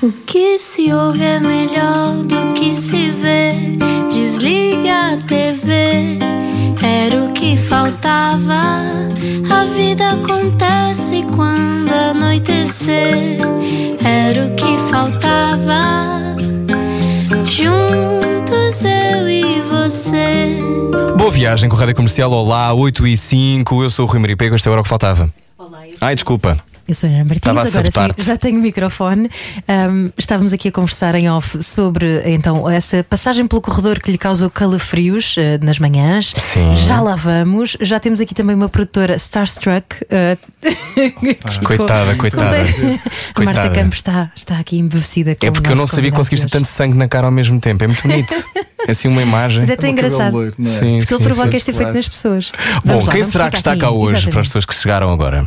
O que se ouve é melhor do que se vê. Desliga a TV, era o que faltava. A vida acontece quando anoitecer, era o que faltava. Juntos eu e você. Boa viagem com a Rádio Comercial. Olá, 8 e 5. Eu sou o Rui Maria Pego. Este é o hora que faltava. Ai, desculpa. Eu sou a Ana Martins, Estava agora sim já tenho o microfone. Ahm, estávamos aqui a conversar em off sobre então essa passagem pelo corredor que lhe causou calafrios eh, nas manhãs. Sim. Já lá vamos. Já temos aqui também uma produtora Starstruck. que Coitada, coitada. A Marta Coitada. Campos está, está aqui embevecida com É porque eu não sabia que conseguiste tanto sangue na cara ao mesmo tempo. É muito bonito. É assim uma imagem. Mas é tão cabelo engraçado. loiro, não é? Sim, Porque ele sim, provoca sim. este efeito nas pessoas. Bom, Vamos quem será que está cá hoje para as Exatamente. pessoas que chegaram agora?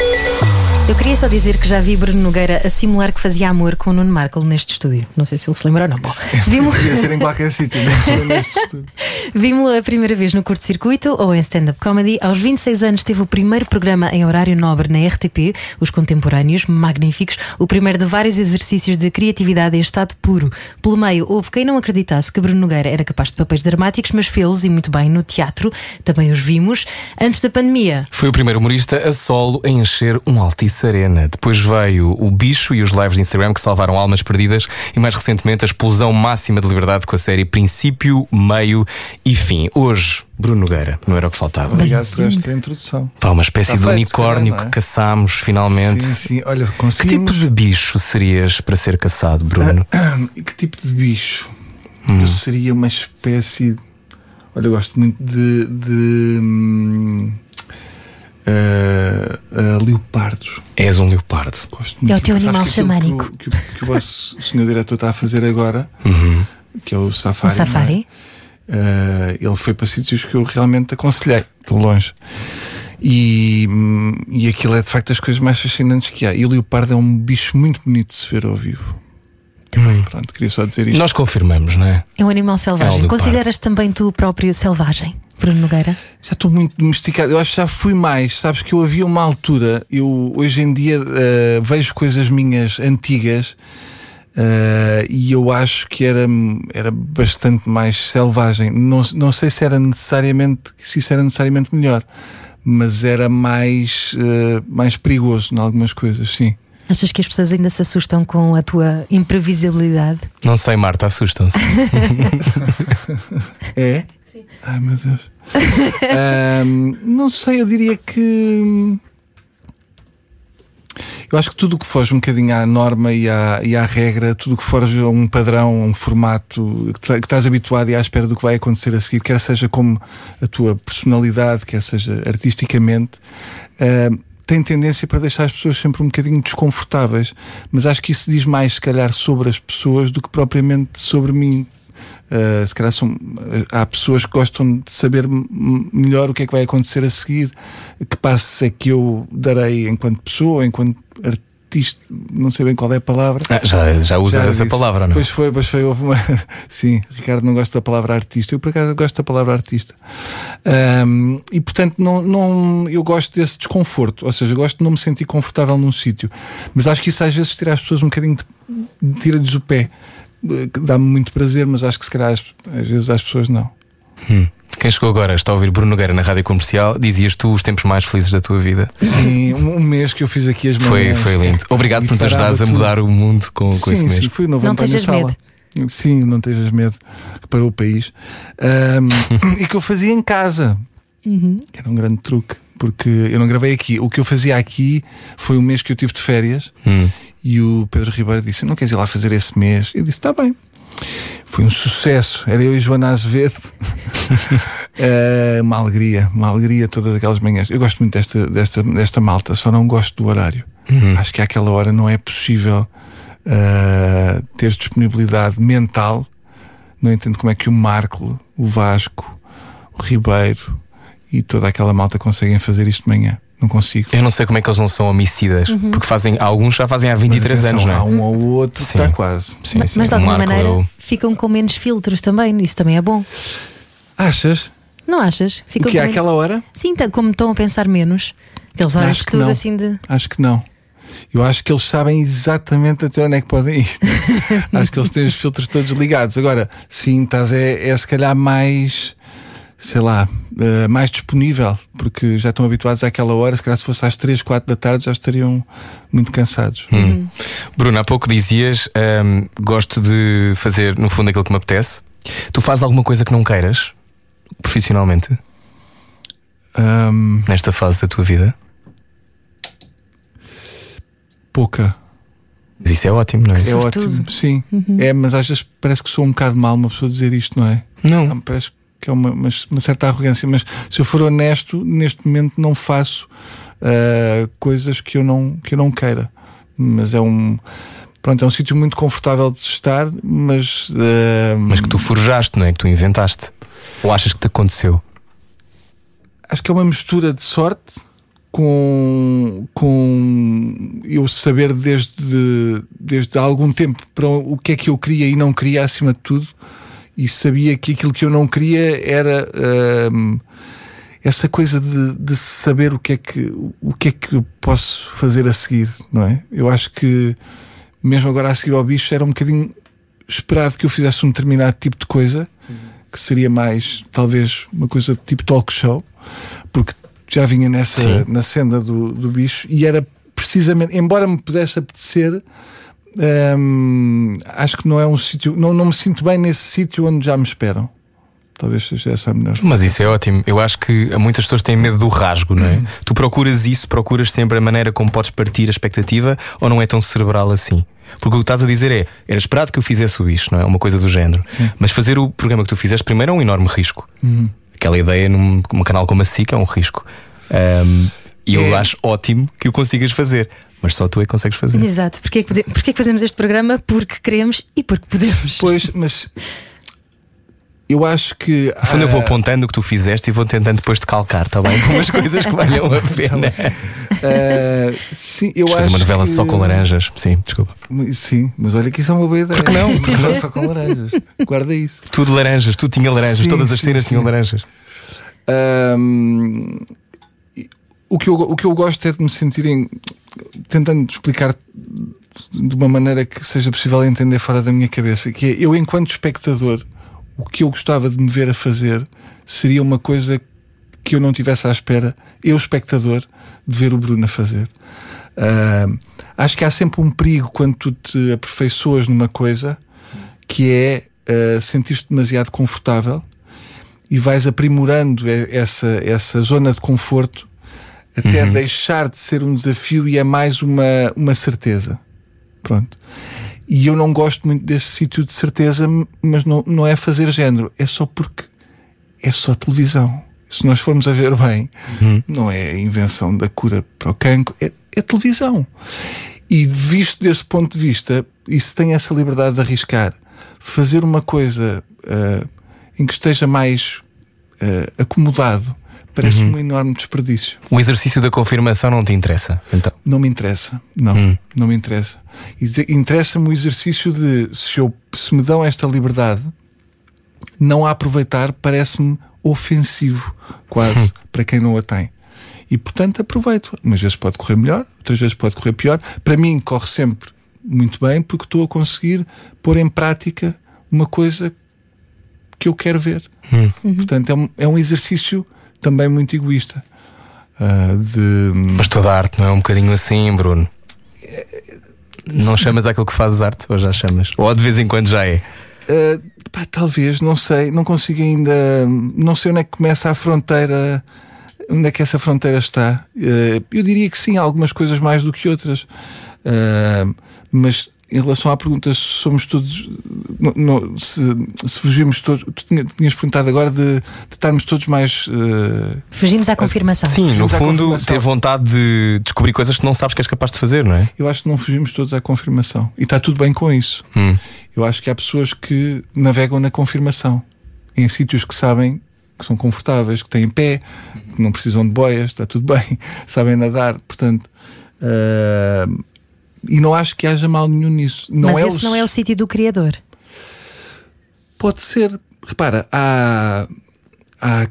Eu queria só dizer que já vi Bruno Nogueira a simular que fazia amor com o Nuno Markle neste estúdio. Não sei se ele se lembra ou não. Bom, vimos- Podia ser em qualquer sítio, nem foi neste estúdio. Vimos-lo a primeira vez no curto-circuito ou em stand-up comedy. Aos 26 anos teve o primeiro programa em horário nobre na RTP, Os Contemporâneos, magníficos. O primeiro de vários exercícios de criatividade em estado puro. Pelo meio, houve quem não acreditasse que Bruno Nogueira era capaz de papéis dramáticos, mas fê-los e muito bem no teatro. Também os vimos. Antes da pandemia, Foi o primeiro humorista a solo a encher um Altice Arena. Depois veio o Bicho e os lives de Instagram que salvaram almas perdidas. E mais recentemente a explosão máxima de liberdade com a série Princípio, Meio e Fim. Hoje, Bruno Nogueira, não era o que faltava. Obrigado por esta introdução. Pá, uma espécie Está de feito, unicórnio é? que caçámos finalmente. Sim, sim. Olha, Que tipo conseguimos. de bicho serias para ser caçado, Bruno? E que tipo de bicho? Hum. Eu seria uma espécie. Olha, eu gosto muito de. de ah, ah, leopardos. És um leopardo. Gosto muito. É o teu animal xamânico. Que, o- que, o- que o vosso senhor diretor está a fazer agora, Uhum. que é o o Safari. não é? Safari. Uh, ele foi para sítios que eu realmente aconselhei, de longe. E, hum, e aquilo é de facto das coisas mais fascinantes que há. E o leopardo é um bicho muito bonito de se ver ao vivo. Pronto, queria só dizer isto. Nós confirmamos, não é? É um animal selvagem. leopardo. Consideras também tu próprio selvagem, Bruno Nogueira? Já estou muito domesticado. Eu acho que já fui mais. Sabes que eu havia uma altura. Eu hoje em dia uh, vejo coisas minhas antigas. uh, e eu acho que era, era bastante mais selvagem. Não, não sei se era necessariamente se isso era necessariamente melhor, mas era mais, uh, mais perigoso em algumas coisas, sim. Achas que as pessoas ainda se assustam com a tua imprevisibilidade? Não sei, Marta, assustam-se. É? Sim. Ai meu Deus. Ahm, não sei, eu diria que. Eu acho que tudo o que foge um bocadinho à norma e à, e à regra, tudo o que foge a um padrão, a um formato que, estás habituado e à espera do que vai acontecer a seguir, quer seja como a tua personalidade, quer seja artisticamente, ahm, tem tendência para deixar as pessoas sempre um bocadinho desconfortáveis. Mas acho que isso diz mais, se calhar, sobre as pessoas do que propriamente sobre mim. Uh, se calhar são, há pessoas que gostam de saber melhor o que é que vai acontecer a seguir, que passos é que eu darei enquanto pessoa, enquanto artista, não sei bem qual é a palavra. Ah, já, já usas Já essa palavra, não? é? Pois foi, pois foi. Houve uma... Sim, Ricardo não gosta da palavra artista. Eu, por acaso, gosto da palavra artista. Ahm, e, portanto, não, não, eu gosto desse desconforto. Ou seja, eu gosto de não me sentir confortável num sítio. Mas acho que isso às vezes tira as pessoas um bocadinho, de... tira-lhes o pé. Eh, Dá-me muito prazer, mas acho que se calhar às, às vezes às pessoas não. Hum. Quem chegou agora está a ouvir Bruno Nogueira na rádio comercial. Dizias tu os tempos mais felizes da tua vida. Sim, um, um mês que eu fiz aqui as Foi, manhãs. foi lindo. Obrigado E por nos ajudares a mudar o mundo com, com sim, esse sim, mesmo. fui o novo Não António tejas Sala. Sim, não tejas medo que parou o país. Ahm, e que eu fazia em casa. Que era um grande truque, porque eu não gravei aqui. O que eu fazia aqui foi um mês que eu tive de férias Hum. e o Pedro Ribeiro disse: Não queres ir lá fazer esse mês? Eu disse: Está bem. Foi um sucesso. Era eu e Joana Azevedo. Eh, uma alegria, uma alegria todas aquelas manhãs. Eu gosto muito desta, desta, desta malta, só não gosto do horário. Acho que àquela hora não é possível eh, ter disponibilidade mental. Não entendo como é que o Marco, o Vasco, o Ribeiro e toda aquela malta conseguem fazer isto de manhã. Não consigo. Eu não sei como é que eles não são homicidas, porque fazem, alguns já fazem há 23 Mas, anos, não é? Há um ou outro Sim. está quase. Sim, mas, sim. mas de O alguma Marco maneira o- ficam com menos filtros também, isso também é bom. Achas? Não achas? O Ficam que é àquela hora? Sim, tá- como estão a pensar menos. Aqueles olhos Acho que tudo não. assim de. Acho que não. Eu acho que eles sabem exatamente até onde é que podem ir. acho que eles têm os filtros todos ligados. Agora, sim, estás é, é se calhar mais, sei lá, eh, mais disponível, porque já estão habituados àquela hora. Se calhar se fosse às 3, 4 da tarde já estariam muito cansados. Hum. Bruno, há pouco dizias hum, gosto de fazer no fundo aquilo que me apetece. Tu fazes alguma coisa que não queiras profissionalmente Ahm, nesta fase da tua vida? pouca. Mas isso é ótimo, não é? É Sobretudo. ótimo, sim. É, mas às vezes parece que sou um bocado mal uma pessoa dizer isto, não é? Não. Ah, Parece que é uma, uma, certa arrogância, mas se eu for honesto, neste momento não faço ah, coisas que eu não, que eu não queira. Mas é um. Pronto, é um sítio muito confortável de estar, mas. ah, Mas que tu forjaste, não é? Que tu inventaste. Ou achas que te aconteceu? acho que é uma mistura de sorte com, com eu saber desde, desde há algum tempo para o que é que eu queria e não queria acima de tudo e sabia que aquilo que eu não queria era hum, essa coisa de, de saber o que é que o que é que eu posso fazer a seguir não é eu acho que mesmo agora a seguir ao bicho era um bocadinho esperado que eu fizesse um determinado tipo de coisa que seria mais talvez uma coisa tipo talk show porque já vinha nessa Sim. na senda do, do bicho e era precisamente embora me pudesse apetecer hum, acho que não é um sítio não, não me sinto bem nesse sítio onde já me esperam talvez seja essa a melhor Mas isso é ótimo. Eu acho que muitas pessoas têm medo do rasgo, não é? Tu procuras isso, procuras sempre a maneira como podes partir a expectativa ou não é tão cerebral assim? Porque o que estás a dizer é, era esperado que eu fizesse o bicho, não é? Uma coisa do género. Mas fazer o programa que tu fizeste primeiro é um enorme risco. Aquela ideia num, num canal como a SIC é um risco. Ahm, e eu É. acho ótimo que o consigas fazer. Mas só tu é que consegues fazer. Exato. Porquê que, pode- porquê que fazemos este programa? Porque queremos e porque podemos. Pois, mas eu acho que. No fundo, eu vou ah, apontando o que tu fizeste e vou tentando depois de calcar, está bem? Com umas coisas que valham a pena. ah, sim, eu Fazer acho uma novela que- só com laranjas. Sim, desculpa. Sim, mas olha que isso é uma boa ideia. Porque não? Porque não só com laranjas. Guarda isso. Tudo laranjas, tudo tinha laranjas, Sim, todas as sim, cenas sim. tinham laranjas. Ahm, o, que eu, o que eu gosto é de me sentir em, tentando explicar de uma maneira que seja possível entender fora da minha cabeça, que é eu enquanto espectador, o que eu gostava de me ver a fazer seria uma coisa que eu não tivesse à espera, eu espectador, de ver o Bruno a fazer. Ahm, acho que há sempre um perigo quando tu te aperfeiçoas numa coisa que é ah, sentir-te demasiado confortável e vais aprimorando essa, essa zona de conforto até deixar de ser um desafio e é mais uma, uma certeza. Pronto. E eu não gosto muito desse sítio de certeza, mas não, não é fazer género, é só porque é só televisão. Se nós formos a ver bem, não é a invenção da cura para o cancro, é, é televisão. E visto desse ponto de vista, e se tem essa liberdade de arriscar, fazer uma coisa ah, em que esteja mais ah, acomodado, parece-me um enorme desperdício. O exercício da confirmação não te interessa. Então, Não me interessa. Não, Hum. não me interessa. Interessa-me o exercício de se, eu, se me dão esta liberdade, não a aproveitar parece-me ofensivo, quase, para quem não a tem. E portanto aproveito. Umas vezes pode correr melhor, outras vezes pode correr pior. Para mim corre sempre muito bem porque estou a conseguir pôr em prática uma coisa que eu quero ver. Portanto, é um, é um exercício também muito egoísta. ah, de mas toda a arte não é um bocadinho assim, Bruno? Não chamas aquilo que fazes arte? Ou já chamas? Ou de vez em quando já é? Uh, pá, talvez, não sei, não consigo ainda, não sei onde é que começa a fronteira, onde é que essa fronteira está. Uh, eu diria que sim, algumas coisas mais do que outras, Uh, mas em relação à pergunta se somos todos, no- no- se, se fugimos todos, tu tinha- tinhas perguntado agora de, de estarmos todos mais. uh, Fugimos à confirmação. Sim, no Junto à fundo, ter vontade de descobrir coisas que não sabes que és capaz de fazer, não é? eu acho que não fugimos todos à confirmação e está tudo bem com isso. Hum. Eu acho que há pessoas que navegam na confirmação em sítios que sabem que são confortáveis, que têm pé, que não precisam de boias, está tudo bem, sabem nadar, portanto. ah, e não acho que haja mal nenhum nisso. Não Mas é esse o- não é o sítio do criador. Pode ser. Repara, há, há,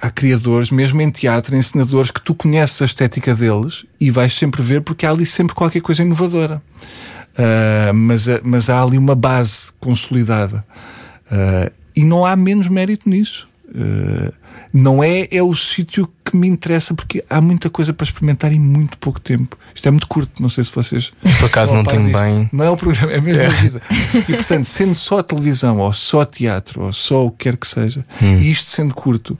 há criadores, mesmo em teatro, ensinadores, que tu conheces a estética deles e vais sempre ver porque há ali sempre qualquer coisa inovadora. Uh, mas, mas há ali uma base consolidada. Uh, e não há menos mérito nisso. Uh, não é, é o sítio que me interessa porque há muita coisa para experimentar em muito pouco tempo. Isto é muito curto, não sei se vocês. Por acaso não tenho bem. Não é o programa, é mesmo é. a vida. E portanto, sendo só televisão, ou só teatro, ou só o que quer que seja, hum. e isto sendo curto,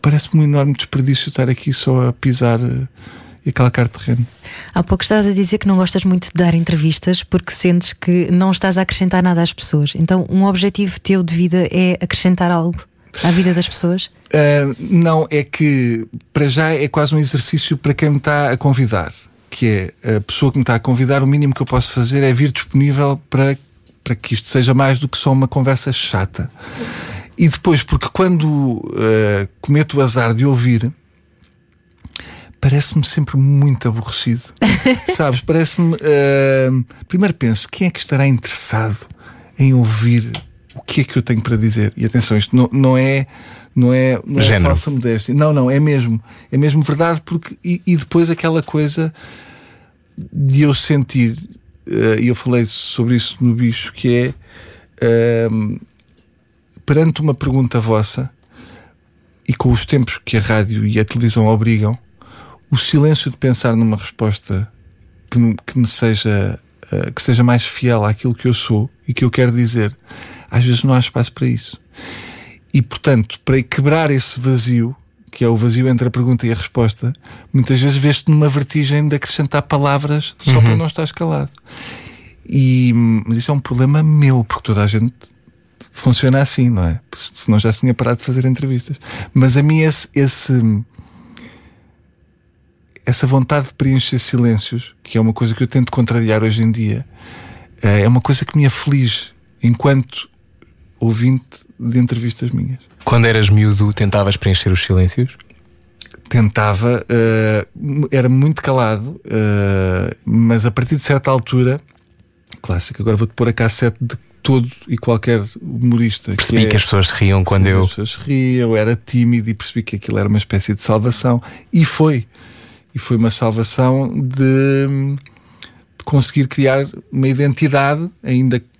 parece-me um enorme desperdício estar aqui só a pisar e a calcar terreno. Há pouco estavas a dizer que não gostas muito de dar entrevistas porque sentes que não estás a acrescentar nada às pessoas. Então, um objetivo teu de vida é acrescentar algo à vida das pessoas? Uh, não, é que para já é quase um exercício para quem me está a convidar. Que é a pessoa que me está a convidar, o mínimo que eu posso fazer é vir disponível para, para que isto seja mais do que só uma conversa chata. E depois, porque quando uh, cometo o azar de ouvir, parece-me sempre muito aborrecido. Sabes? Parece-me. Uh, primeiro penso, quem é que estará interessado em ouvir o que é que eu tenho para dizer? E atenção, isto não, não é. Não é, não é falsa modéstia. Não, não, é mesmo. É mesmo verdade, porque. E, e depois aquela coisa de eu sentir, uh, e eu falei sobre isso no bicho, que é. Uh, perante uma pergunta vossa, e com os tempos que a rádio e a televisão obrigam, o silêncio de pensar numa resposta que, me, que me seja uh, que seja mais fiel àquilo que eu sou e que eu quero dizer, às vezes não há espaço para isso. E portanto, para quebrar esse vazio, que é o vazio entre a pergunta e a resposta, muitas vezes vês-te numa vertigem de acrescentar palavras só uhum. para não estar escalado. E, mas isso é um problema meu, porque toda a gente funciona assim, não é? Senão já se tinha parado de fazer entrevistas. Mas a mim esse, esse essa vontade de preencher silêncios, que é uma coisa que eu tento contrariar hoje em dia, eh, é uma coisa que me aflige enquanto ouvinte de entrevistas minhas. Quando eras miúdo, tentavas preencher os silêncios? Tentava, uh, era muito calado, uh, mas a partir de certa altura, clássico, agora vou-te pôr a cassete de todo e qualquer humorista. Percebi que, é, que as pessoas riam quando eu. As pessoas riam, era tímido e percebi que aquilo era uma espécie de salvação. E foi. E foi uma salvação de, de conseguir criar uma identidade, ainda que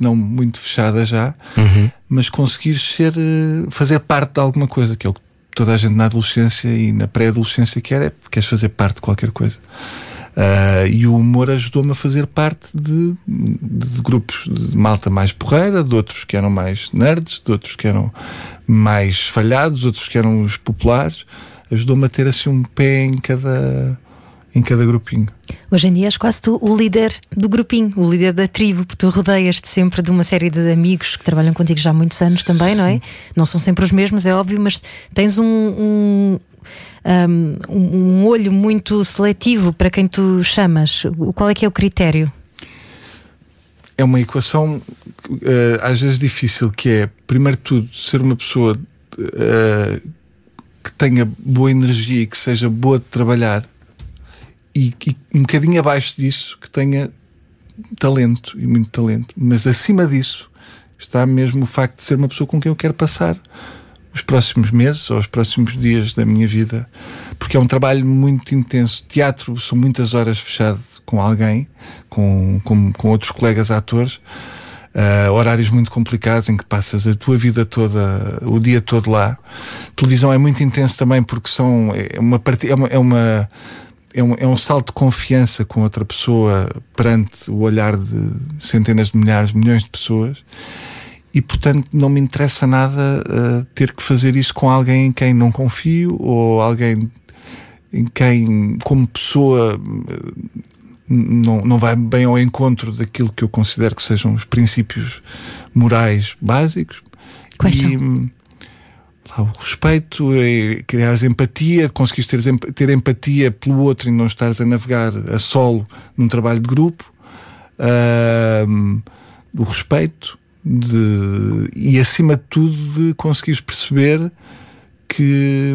não muito fechada já, uhum. mas conseguir ser, eh, fazer parte de alguma coisa, que é o que toda a gente na adolescência e na pré-adolescência quer, é queres fazer parte de qualquer coisa. Uh, e o humor ajudou-me a fazer parte de, de, de, grupos de malta mais porreira, de outros que eram mais nerds, de outros que eram mais falhados, outros que eram os populares ajudou-me a ter assim um pé em cada em cada grupinho. Hoje em dia és quase tu o líder do grupinho, o líder da tribo, porque tu rodeias-te sempre de uma série de amigos que trabalham contigo já há muitos anos também, Sim. não é? Não são sempre os mesmos, é óbvio, mas tens um, um, um, um olho muito seletivo para quem tu chamas. Qual é que é o critério? É uma equação uh, às vezes difícil, que é, primeiro de tudo, ser uma pessoa uh, que tenha boa energia e que seja boa de trabalhar e, e um bocadinho abaixo disso que tenha talento e muito talento, mas acima disso está mesmo o facto de ser uma pessoa com quem eu quero passar os próximos meses ou os próximos dias da minha vida, porque é um trabalho muito intenso. Teatro são muitas horas fechado com alguém, com, com, com outros colegas atores uh, horários muito complicados em que passas a tua vida toda, o dia todo lá. Televisão é muito intenso também porque são é uma é uma, é uma é um, é um salto de confiança com outra pessoa perante o olhar de centenas de milhares, milhões de pessoas e portanto não me interessa nada uh, ter que fazer isso com alguém em quem não confio ou alguém em quem, como pessoa, não, não vai bem ao encontro daquilo que eu considero que sejam os princípios morais básicos. Quais e, são? Lá, o respeito, é criar empatia, conseguires ter, ter empatia pelo outro e não estares a navegar a solo num trabalho de grupo. Uh, o respeito de, e, acima de tudo, de conseguires perceber que,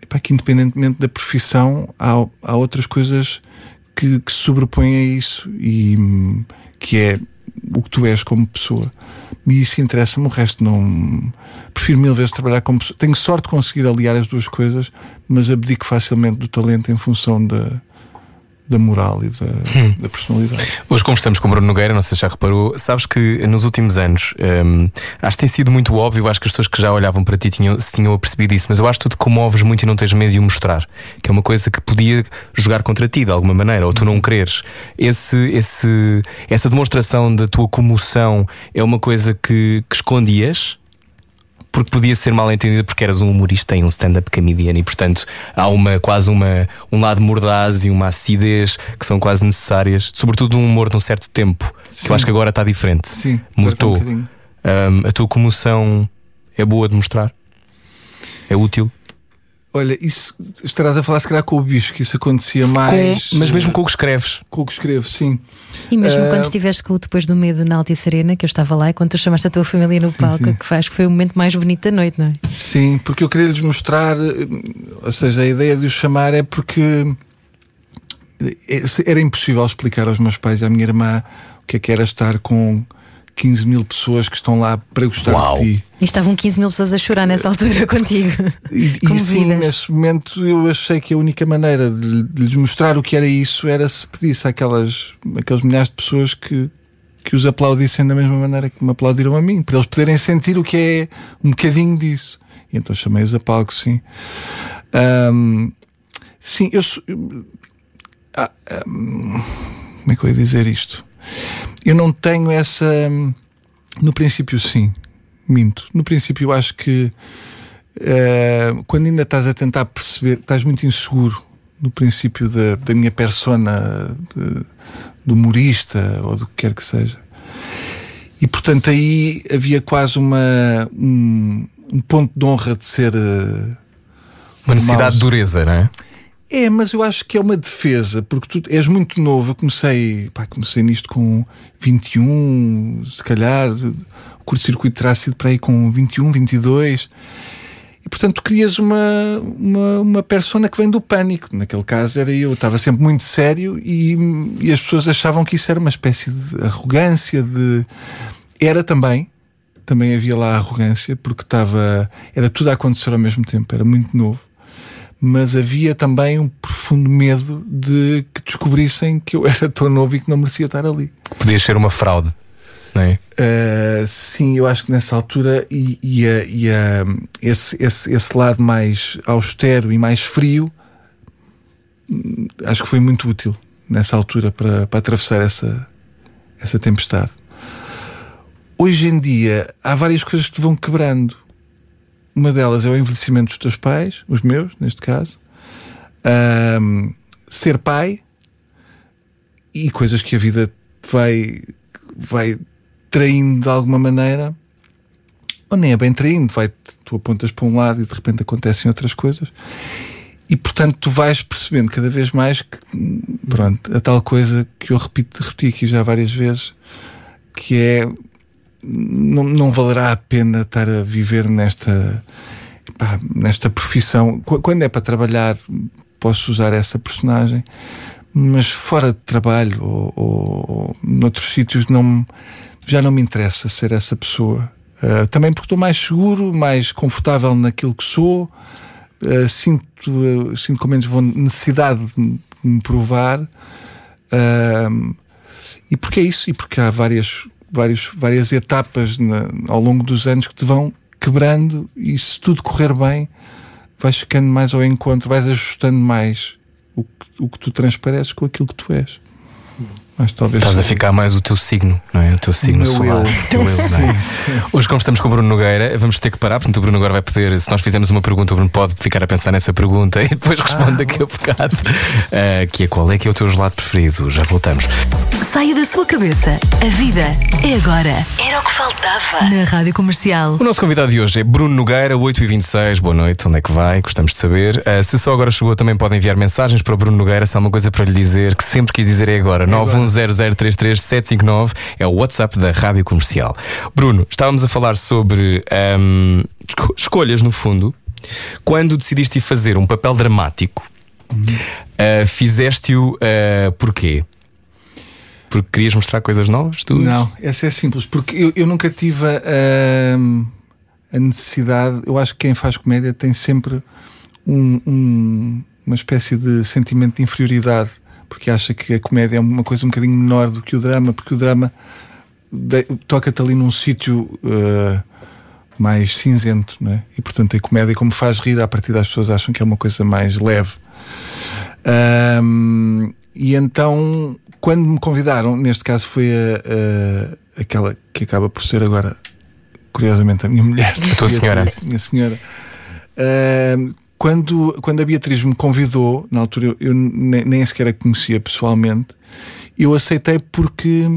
epá, que independentemente da profissão, há, há outras coisas que, que se sobrepõem a isso e que é o que tu és como pessoa. E isso interessa-me, o resto não. Prefiro mil vezes trabalhar como pessoa. Tenho sorte de conseguir aliar as duas coisas, mas abdico facilmente do talento em função da, da moral e da, hum. da, personalidade. Hoje conversamos com o Bruno Nogueira, não sei se já reparou. Sabes que nos últimos anos hum, acho que tem sido muito óbvio, acho que as pessoas que já olhavam para ti tinham, se tinham apercebido isso, mas eu acho que tu te comoves muito e não tens medo de o mostrar, que é uma coisa que podia jogar contra ti de alguma maneira, ou tu não quereres. Esse, esse, essa demonstração da tua comoção é uma coisa que, que escondias porque podia ser mal entendida porque eras um humorista e um stand-up comedian e portanto há uma quase uma um lado mordaz e uma acidez que são quase necessárias, sobretudo um humor de um certo tempo, Sim. que eu acho que agora está diferente. Sim, mudou. Um um, a tua comoção é boa de mostrar? É útil? Olha, isso estarás a falar se calhar com o bicho, que isso acontecia mais. Com, mas mesmo com o que escreves. Com o que escrevo, sim. E mesmo uh... quando estiveste com o Depois do Medo na Altice Arena, que eu estava lá, e quando tu chamaste a tua família no sim, palco, sim. que faz que foi o momento mais bonito da noite, não é? Sim, porque eu queria lhes mostrar, ou seja, a ideia de os chamar é porque era impossível explicar aos meus pais e à minha irmã o que é que era estar com 15 mil pessoas que estão lá para gostar Uau. de ti. E estavam 15 mil pessoas a chorar nessa altura contigo. E, e sim, nesse momento eu achei que a única maneira de, de, lhes mostrar o que era isso era se pedisse àquelas, aqueles milhares de pessoas que, que os aplaudissem da mesma maneira que me aplaudiram a mim, para eles poderem sentir o que é um bocadinho disso. E então chamei-os a palco, sim. Um, sim, eu. Ah, um, como é que eu ia dizer isto? Eu não tenho essa. No princípio, sim, minto. No princípio, eu acho que uh, quando ainda estás a tentar perceber, estás muito inseguro no princípio da, da minha persona de, do humorista ou do que quer que seja. E portanto aí havia quase uma, um, um ponto de honra de ser. Uh, uma necessidade de dureza, não é? É, mas eu acho que é uma defesa, porque tu és muito novo. Eu comecei, pá, comecei nisto com 21, se calhar, o curto-circuito terá sido para aí com 21, 22. E portanto tu crias uma, uma, uma persona que vem do pânico. Naquele caso era eu, estava sempre muito sério e, e as pessoas achavam que isso era uma espécie de arrogância, de. Era também, também havia lá arrogância, porque estava. Era tudo a acontecer ao mesmo tempo, era muito novo mas havia também um profundo medo de que descobrissem que eu era tão novo e que não merecia estar ali. Podia ser uma fraude, é? Uh, sim, eu acho que nessa altura e, e, a, e a, esse, esse, esse lado mais austero e mais frio acho que foi muito útil nessa altura para, para atravessar essa, essa tempestade. Hoje em dia há várias coisas que te vão quebrando. Uma delas é o envelhecimento dos teus pais, os meus, neste caso. Um, ser pai e coisas que a vida vai, vai traindo de alguma maneira, ou nem é bem traindo, vai, tu apontas para um lado e de repente acontecem outras coisas. E portanto tu vais percebendo cada vez mais que, pronto, a tal coisa que eu repito, repeti aqui já várias vezes, que é não, não valerá a pena estar a viver nesta, pá, nesta profissão. Quando é para trabalhar, posso usar essa personagem, mas fora de trabalho ou, ou, ou noutros sítios não, já não me interessa ser essa pessoa. Uh, também porque estou mais seguro, mais confortável naquilo que sou, uh, sinto, uh, sinto com menos necessidade de me provar. e porque é isso, e porque há várias vários, várias etapas na, ao longo dos anos que te vão quebrando e se tudo correr bem, vais ficando mais ao encontro, vais ajustando mais o que, o que tu transpareces com aquilo que tu és. Mas talvez Estás a ficar mais o teu signo, não é? O teu signo o solar. Eu. Teu eu, é? sim, sim. Hoje, como estamos com o Bruno Nogueira, vamos ter que parar, portanto, o Bruno agora vai poder, se nós fizermos uma pergunta, o Bruno pode ficar a pensar nessa pergunta e depois responde ah, daqui a bocado. Uh, que é qual é que é o teu gelado preferido? Já voltamos. Saia da sua cabeça. A vida é agora. Era o que faltava. Na Rádio Comercial. O nosso convidado de hoje é Bruno Nogueira, 8h26. Boa noite, onde é que vai? Gostamos de saber. Uh, se só agora chegou, também podem enviar mensagens para o Bruno Nogueira. Se há uma coisa para lhe dizer, que sempre quis dizer é agora. É 91003 759 é o WhatsApp da Rádio Comercial. Bruno, estávamos a falar sobre um, escolhas, no fundo. Quando decidiste fazer um papel dramático, uhum. uh, fizeste-o uh, porquê? Porque querias mostrar coisas novas? Tu? Não, essa é simples, porque eu, eu nunca tive a, a necessidade. Eu acho que quem faz comédia tem sempre um, um, uma espécie de sentimento de inferioridade, porque acha que a comédia é uma coisa um bocadinho menor do que o drama, porque o drama toca-te ali num sítio. Uh, mais cinzento, né? e portanto a comédia, como faz rir, a partir das pessoas acham que é uma coisa mais leve. Um, e então, quando me convidaram, neste caso foi a, a, aquela que acaba por ser agora, curiosamente, a minha mulher, a tua senhora, minha senhora. Um, quando, quando a Beatriz me convidou, na altura eu, eu nem, nem sequer a conhecia pessoalmente, eu aceitei porque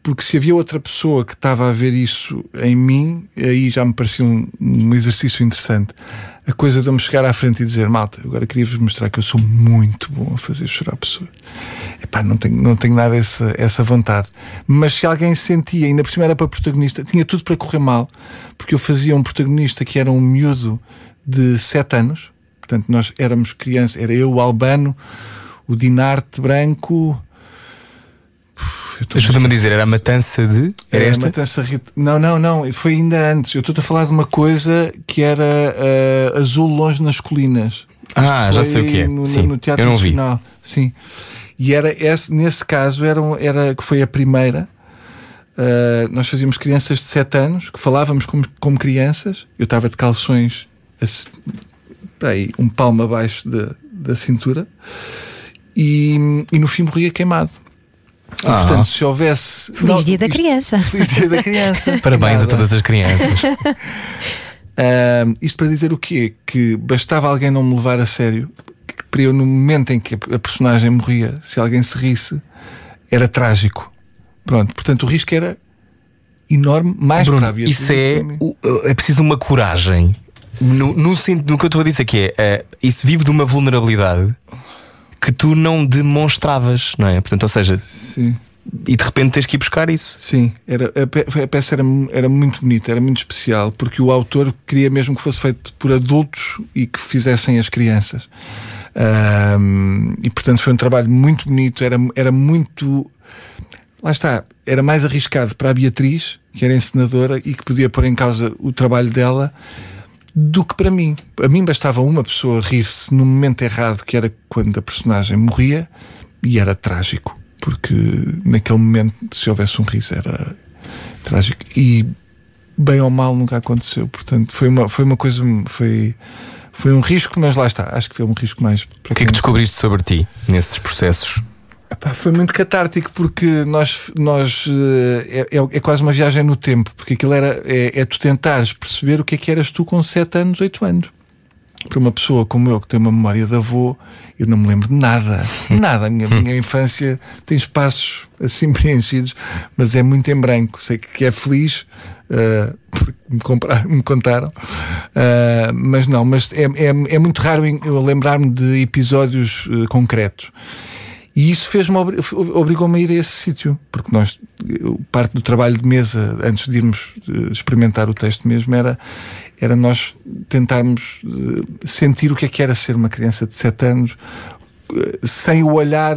porque se havia outra pessoa que estava a ver isso em mim, aí já me parecia um, um exercício interessante. A coisa de eu me chegar à frente e dizer, malta, agora queria-vos mostrar que eu sou muito bom a fazer chorar pessoas. Epá, não tenho, não tenho nada essa, essa vontade. Mas se alguém sentia, ainda por cima era para protagonista, tinha tudo para correr mal, porque eu fazia um protagonista que era um miúdo de 7 anos, portanto, nós éramos crianças, era eu, o Albano, o Dinarte branco Ajuda-me a dizer, era a matança de. Era, era esta? a matança. Não, não, não. Foi ainda antes. Eu estou a falar de uma coisa que era uh, azul longe nas colinas. Ah, já sei o que é. No, Sim, no Teatro eu não Nacional. Vi. Sim. E era esse, nesse caso, era, era que foi a primeira. Uh, nós fazíamos crianças de 7 anos que falávamos como, como crianças. Eu estava de calções aí, um palmo abaixo de, da cintura. E, e no fim morria queimado. Ah. Portanto, se houvesse. Feliz não, Dia da isto, Criança. Feliz Dia da Criança. Parabéns Nada. a todas as crianças. uh, isto para dizer o quê? Que bastava alguém não me levar a sério, para eu, no momento em que a personagem morria, se alguém se risse, era trágico. Pronto, portanto, o risco era enorme, mais Bruno, para a Isso é, é preciso uma coragem. No, no, no, que eu estou a dizer que é, uh, isso vive de uma vulnerabilidade que tu não demonstravas, não é? Portanto, ou seja, Sim. e de repente tens que ir buscar isso. Sim, era, a, peça era, era muito bonita, era muito especial, porque o autor queria mesmo que fosse feito por adultos e que fizessem as crianças. Um, e portanto foi um trabalho muito bonito, era, era muito. Lá está, era mais arriscado para a Beatriz, que era encenadora e que podia pôr em causa o trabalho dela do que para mim. A mim bastava uma pessoa rir-se no momento errado, que era quando a personagem morria, e era trágico, porque naquele momento, se houvesse um riso, era trágico. E bem ou mal nunca aconteceu. Portanto, foi uma, foi uma coisa. Foi, foi um risco, mas lá está. Acho que foi um risco mais. o que é que descobriste sobre ti nesses processos? Epá, foi muito catártico porque nós, nós eh, é, é, é, quase uma viagem no tempo, porque aquilo era é, é tu tentares perceber o que é que eras tu com 7 anos, 8 anos. Para uma pessoa como eu que tem uma memória de avô, eu não me lembro de nada, nada. A minha, minha infância tem espaços assim preenchidos, mas é muito em branco. Sei que é feliz, uh, porque me, comprar, me contaram, uh, mas não, mas é, é, é muito raro eu lembrar-me de episódios uh, concretos. E isso fez-me obrigou-me a ir a esse sítio, porque nós parte do trabalho de mesa antes de irmos eh, experimentar o texto mesmo era era nós tentarmos eh, sentir o que é que era ser uma criança de 7 anos eh, sem o olhar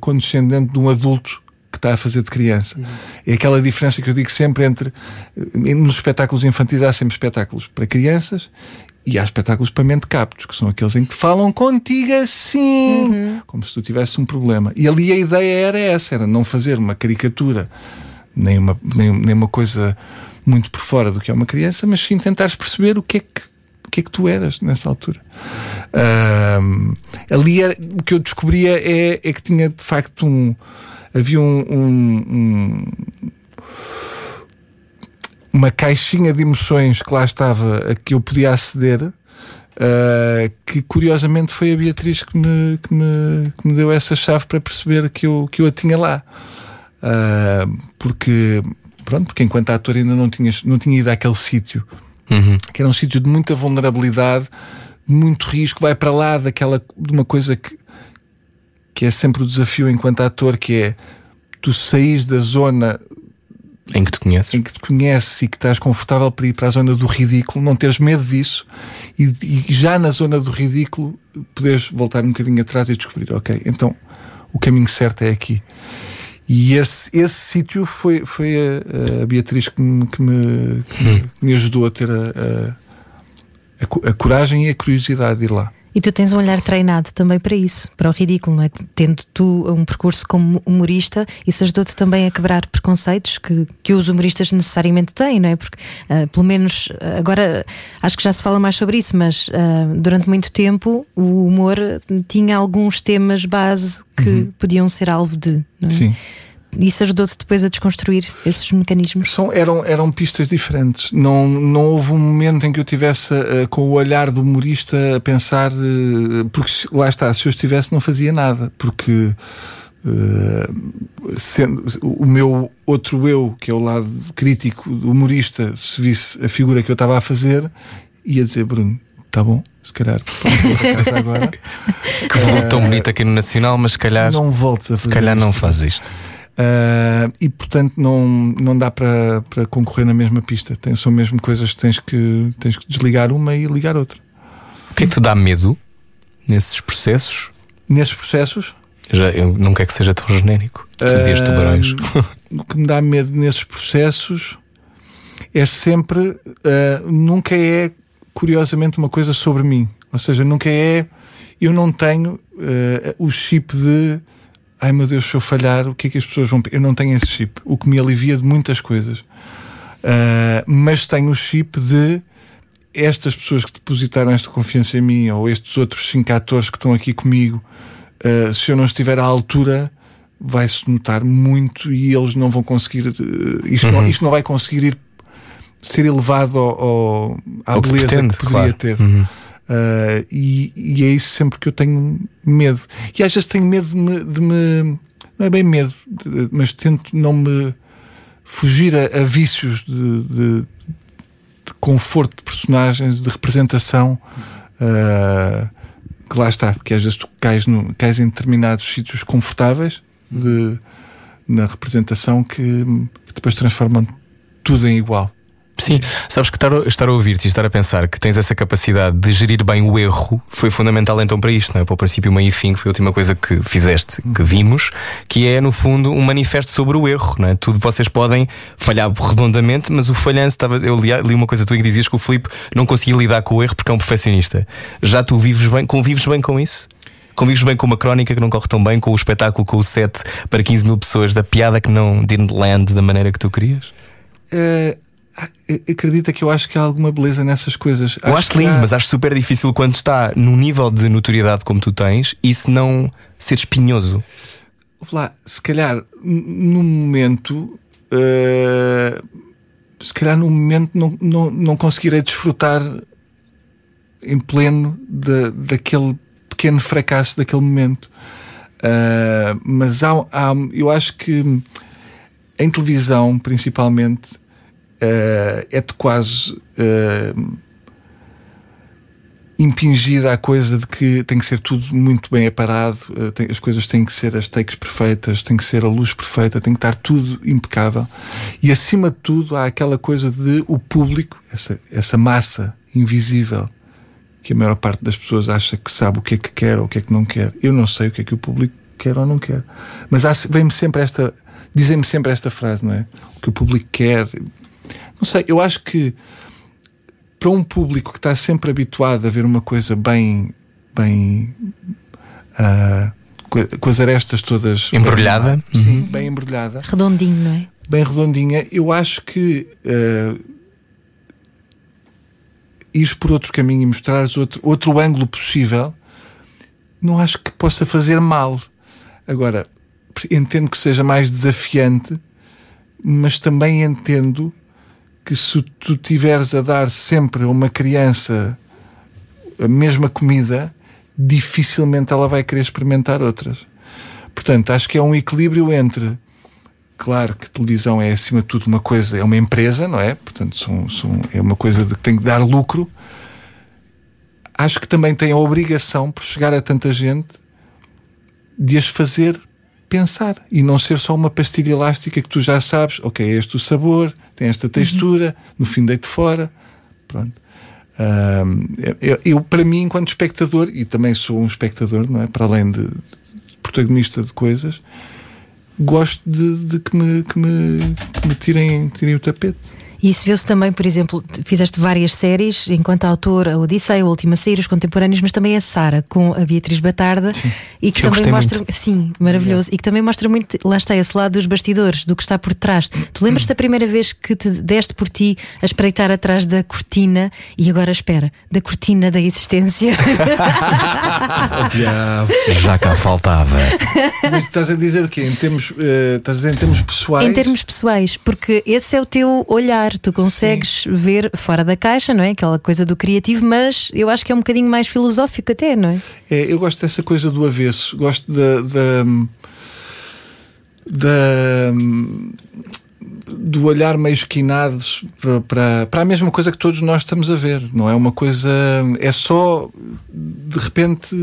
condescendente de um adulto que está a fazer de criança. Uhum. É aquela diferença que eu digo sempre entre nos espetáculos infantis há sempre espetáculos para crianças e há espetáculos para mente captos, que são aqueles em que te falam contigo assim, uhum. como se tu tivesse um problema. E ali a ideia era essa: era não fazer uma caricatura, nem uma, nem, nem uma coisa muito por fora do que é uma criança, mas sim tentares perceber o que é que, o que, é que tu eras nessa altura. Uh, ali era, o que eu descobria é, é que tinha de facto um. Havia um, um, um uma caixinha de emoções que lá estava a que eu podia aceder. Uh, que curiosamente foi a Beatriz que me, que me, que me deu essa chave para perceber que eu, que eu a tinha lá. Uh, porque, pronto, porque enquanto ator ainda não tinha, não tinha ido àquele sítio, uhum. que era um sítio de muita vulnerabilidade, de muito risco, vai para lá daquela, de uma coisa que, que é sempre o desafio enquanto ator, que é tu saís da zona em que te conheces. Em que te conheces e que estás confortável para ir para a zona do ridículo, não teres medo disso e, e já na zona do ridículo poderes voltar um bocadinho atrás e descobrir, ok, então o caminho certo é aqui. E esse, esse sítio foi, foi a, a Beatriz que me, que me, que Hum. me ajudou a ter a, a- a co- a coragem e a curiosidade de ir lá. E tu tens um olhar treinado também para isso, para o ridículo, não é? Tendo tu um percurso como humorista, isso ajudou-te também a quebrar preconceitos que, que os humoristas necessariamente têm, não é? Porque, ah, pelo menos, ah, agora acho que já se fala mais sobre isso, mas ah, durante muito tempo o humor tinha alguns temas base que podiam ser alvo de. Não é? Sim. Isso ajudou-te depois a desconstruir esses mecanismos. São, eram, eram pistas diferentes. Não, não houve um momento em que eu tivesse eh, com o olhar do humorista a pensar, eh, porque se- lá está, se eu estivesse, não fazia nada, porque eh, sendo, o meu outro eu, que é o lado crítico do humorista, se visse a figura que eu estava a fazer, ia dizer: Bruno, tá bom, se calhar casa agora. Que volume tão bonito aqui no Nacional, mas se calhar, não voltes a fazer se calhar não isto. faz isto. Uh, e portanto não, não dá para, para concorrer na mesma pista. Tem, são mesmo coisas que tens, que tens que desligar uma e ligar outra. O que é que te dá medo nesses processos? Nesses processos, Já, eu não quero que seja tão genérico. Tu dizias Ah, tubarões. o que me dá medo nesses processos é sempre, uh, nunca é curiosamente uma coisa sobre mim. Ou seja, nunca é, eu não tenho uh, o chip de ai meu Deus, se eu falhar, o que é que as pessoas vão. Eu não tenho esse chip, o que me alivia de muitas coisas. Uh, mas tenho o chip de estas pessoas que depositaram esta confiança em mim, ou estes outros cinco atores que estão aqui comigo, uh, se eu não estiver à altura, vai-se notar muito e eles não vão conseguir. uh, isto, não, isto não vai conseguir ir, ser elevado ao, ao- à que se beleza pretende, que poderia claro. ter. Uhum. Uh, e, e é isso sempre que eu tenho medo. E às vezes tenho medo de me. de me- não é bem medo, de- mas tento não me fugir a, a vícios de, de- conforto de personagens, de representação. uh, que lá está, porque às vezes tu cais, no, cais em determinados sítios confortáveis de- na representação que, que depois transformam tudo em igual. Sim, sabes que estar, a- estar a ouvir-te e estar a pensar que tens essa capacidade de gerir bem o erro foi fundamental então para isto, não é? Para o princípio, meio e fim, que foi a última coisa que fizeste, que vimos, que é no fundo um manifesto sobre o erro, não é? Tudo vocês podem falhar redondamente, mas o falhanço estava. Eu li, li uma coisa tua que dizias que o Filipe não conseguia lidar com o erro porque é um perfeccionista. Já tu vives bem, convives bem com isso? Convives bem com uma crónica que não corre tão bem, com o espetáculo, com o set para 15 mil pessoas, da piada que não didn't land da maneira que tu querias? Ah, acredita que eu acho que há alguma beleza nessas coisas. Eu acho, que lindo, há- mas acho super difícil quando está num nível de notoriedade como tu tens, isso não ser espinhoso. Lá, se calhar no momento, eh, se calhar no momento não, não, não conseguirei desfrutar em pleno da, daquele pequeno fracasso daquele momento. Eh, mas há, há- eu acho que em televisão, principalmente, eh, é-te quase eh, impingir à coisa de que tem que ser tudo muito bem aparado, eh, tem- as coisas têm que ser as takes perfeitas, tem que ser a luz perfeita, tem que estar tudo impecável. E acima de tudo há aquela coisa de o público, essa, essa massa invisível, que a maior parte das pessoas acha que sabe o que é que quer ou o que é que não quer. Eu não sei o que é que o público quer ou não quer. Mas vem-me sempre esta. Dizem-me sempre esta frase, não é? O que o público quer. Não sei, eu acho que para um público que está sempre habituado a ver uma coisa bem. bem. ah, co- com as arestas todas. Embrulhada? bem- Sim, bem embrulhada Redondinho, não é? bem redondinha, eu acho que uh, ires por outro caminho e mostrares outro, outro ângulo possível, não acho que possa fazer mal. Agora, entendo que seja mais desafiante, mas também entendo que se tu tiveres a dar sempre a uma criança a mesma comida, dificilmente ela vai querer experimentar outras. Portanto, acho que é um equilíbrio entre Claro que televisão é acima de tudo uma coisa, é uma empresa, não é? Portanto, são, são- é uma coisa que tem que dar lucro. Acho que também tem a obrigação, por chegar a tanta gente, de as fazer pensar e não ser só uma pastilha elástica que tu já sabes, ok, é este o sabor, tem esta textura, no fim deito fora. Pronto. Ahm, eu, eu, para mim, enquanto espectador, e também sou um espectador, não é? Para além de, de protagonista de coisas, gosto de, de que, me, que, me, que me tirem, tirem o tapete. E isso viu-se também, por exemplo, fizeste várias séries enquanto autor, a Odisseia, a Última Sair, os Contemporâneos, mas também a Sara com a Beatriz Batarda Sim. e que também mostra, muito. sim, maravilhoso, e que também mostra muito, lá está esse lado dos bastidores, do que está por trás. Tu lembras da primeira vez que te deste por ti a espreitar atrás da cortina e agora espera, da cortina da existência? Diabo. Já cá faltava. Mas estás a dizer o quê? Em termos, eh, estás a dizer em termos pessoais? Em termos pessoais, porque esse é o teu olhar, tu consegues ver fora da caixa, não é? Aquela coisa do criativo, mas eu acho que é um bocadinho mais filosófico até, não é? É, eu gosto dessa coisa do avesso. Gosto da. da, da- do olhar meio esquinado para, para, para a mesma coisa que todos nós estamos a ver. Não é uma coisa. É só. De repente,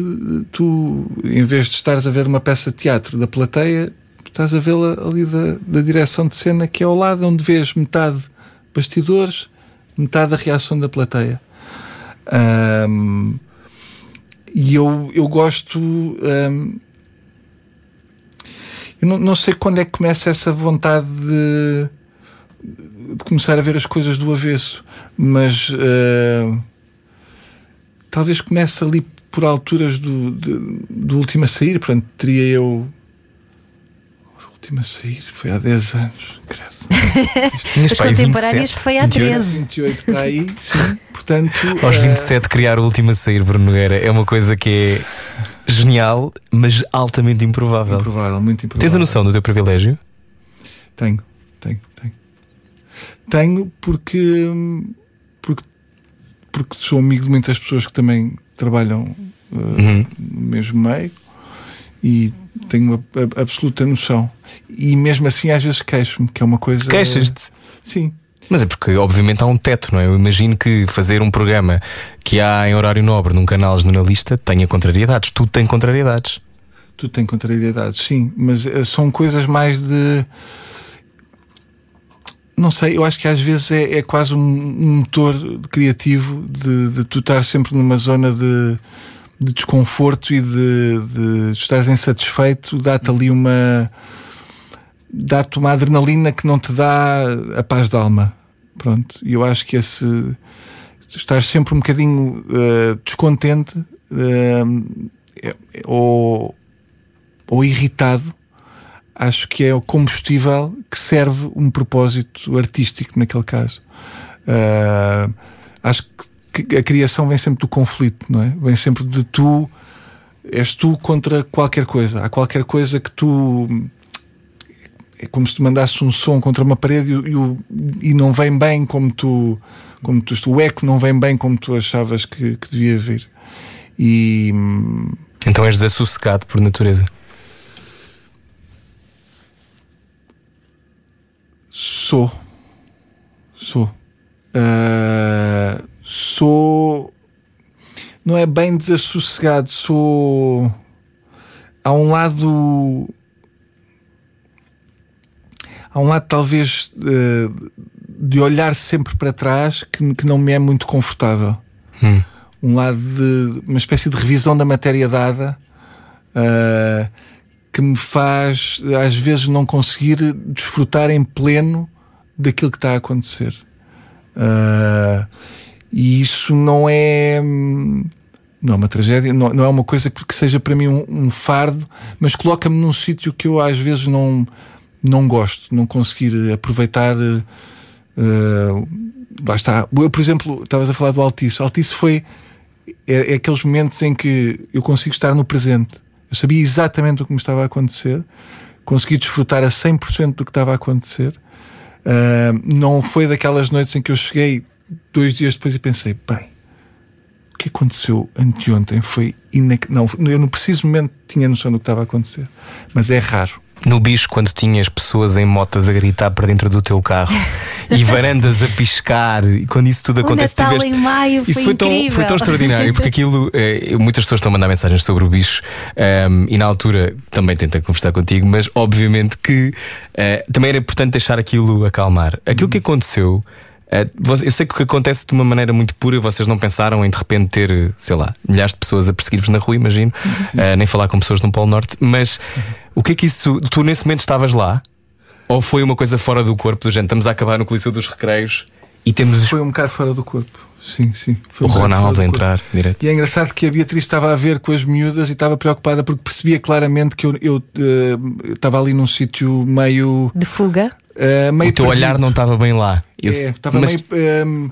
tu, em vez de estares a ver uma peça de teatro da plateia, estás a vê-la ali da, da direção de cena, que é ao lado onde vês metade bastidores, metade da reação da plateia. Ahm, e eu, eu gosto. hum, eu não, não sei quando é que começa essa vontade de, de começar a ver as coisas do avesso, mas hum, talvez comece ali por alturas do, de- do último a sair. Portanto, teria eu. O último a sair foi há 10 anos, aí contemporâneos 27, foi há 28. 13. 28 para aí, sim. Portanto, Aos eh, 27 criar o último a sair, Bruno Nogueira, é uma coisa que é genial, mas altamente improvável. improvável, muito improvável. Tens a noção do teu privilégio? Tenho, tenho, tenho. Tenho porque, porque, porque sou amigo de muitas pessoas que também trabalham uh, Uhum. no mesmo meio e tenho a, a- absoluta noção. E mesmo assim, às vezes queixo-me, que é uma coisa. Queixas-te? Sim. Mas é porque, obviamente, há um teto, não é? Eu imagino que fazer um programa que há em horário nobre num canal generalista tenha contrariedades. Tudo tem contrariedades. Tudo tem contrariedades, sim, mas eh, são coisas mais de. Não sei, eu acho que às vezes é, é quase um, um motor criativo de, de tu estar sempre numa zona de, de desconforto e de, de estares insatisfeito, dá-te ali uma. dá-te uma adrenalina que não te dá a paz de alma. Pronto, e eu acho que esse. estar sempre um bocadinho eh, descontente é- ou ou irritado, acho que é o combustível que serve um propósito artístico naquele caso. Ah, acho que que a criação vem sempre do conflito, não é? Vem sempre de tu, és tu contra qualquer coisa. Há qualquer coisa que tu. É como se tu mandasses um som contra uma parede e, e, e não vem bem como tu. Como tu, o eco não vem bem como tu achavas que, que devia vir. E. Então és desassossegado por natureza. Sou. Sou. Ah, sou. Não é bem desassossegado, sou. Há um lado. Há um lado, talvez, eh, de olhar sempre para trás que, que não me é muito confortável. Hum. Um lado de. uma espécie de revisão da matéria dada. ah, que me faz às vezes não conseguir desfrutar em pleno daquilo que está a acontecer. Ah, e isso não é hum, não é uma tragédia, não, não é uma coisa que, seja para mim um, um fardo, mas coloca-me num sítio que eu às vezes não, não gosto, não conseguir aproveitar. eh, lá está. Eu, por exemplo, estavas a falar do Altice. Altice foi é, é aqueles momentos em que eu consigo estar no presente. Eu sabia exatamente o que me estava a acontecer, consegui desfrutar a 100% do que estava a acontecer. Ah, não foi daquelas noites em que eu cheguei dois dias depois e pensei: bem, o que aconteceu anteontem foi inac... Não, eu no preciso momento tinha noção do que estava a acontecer, mas é raro. No bicho, quando tinhas pessoas em motas a gritar para dentro do teu carro e varandas a piscar, e quando isso tudo acontece, tiveste. em maio Isso foi tão, foi tão extraordinário porque aquilo, eh, muitas pessoas estão a mandar mensagens sobre o bicho ehm, e na altura também tentei conversar contigo, mas obviamente que eh, também era importante deixar aquilo acalmar. Aquilo que aconteceu. Eh, eu sei que o que acontece de uma maneira muito pura, vocês não pensaram em de repente ter, sei lá, milhares de pessoas a perseguir-vos na rua, imagino, eh, nem falar com pessoas no Polo Norte, mas O que é que isso. Tu nesse momento estavas lá? Ou foi uma coisa fora do corpo do gente? Estamos a acabar no Coliseu dos Recreios e temos Foi um bocado fora do corpo. Sim, sim. Foi o um Ronaldo a entrar direto. E é engraçado que a Beatriz estava a ver com as miúdas e estava preocupada porque percebia claramente que eu, eu, eh, estava ali num sítio meio. De fuga. Eh, meio O teu perdido. olhar não estava bem lá. Eu- É, estava mas meio.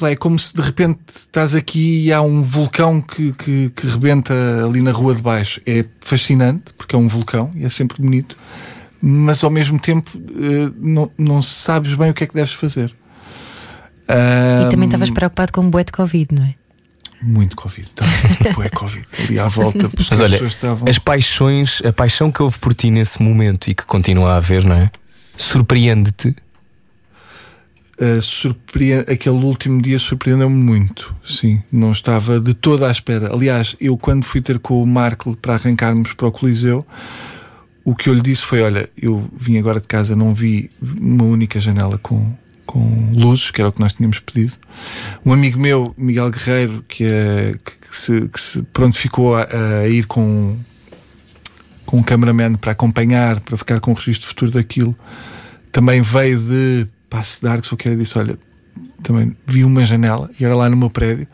lá, é como se de repente estás aqui e há um vulcão que, que, que rebenta ali na rua de baixo. É fascinante, porque é um vulcão e é sempre bonito, mas ao mesmo tempo eh, não, não sabes bem o que é que deves fazer. E também estavas preocupado com o bué de Covid, não é? Muito Covid, tá? é Covid. Ali à volta, Mas as olha, pessoas estavam. as paixões, a paixão que houve por ti nesse momento e que continua a haver, não é? Surpreende-te. Uh, aquele último dia surpreendeu-me muito. Sim, não estava de toda à espera. Aliás, eu quando fui ter com o Marco para arrancarmos para o Coliseu, o que eu lhe disse foi: Olha, eu vim agora de casa, não vi uma única janela com, com luzes, que era o que nós tínhamos pedido. Um amigo meu, Miguel Guerreiro, que, é, que, que se, que se pronto ficou a, a ir com, com um cameraman para acompanhar, para ficar com o registro futuro daquilo, também veio de Passo de Arcos, o que era disse: Olha, também vi uma janela e era lá no meu prédio.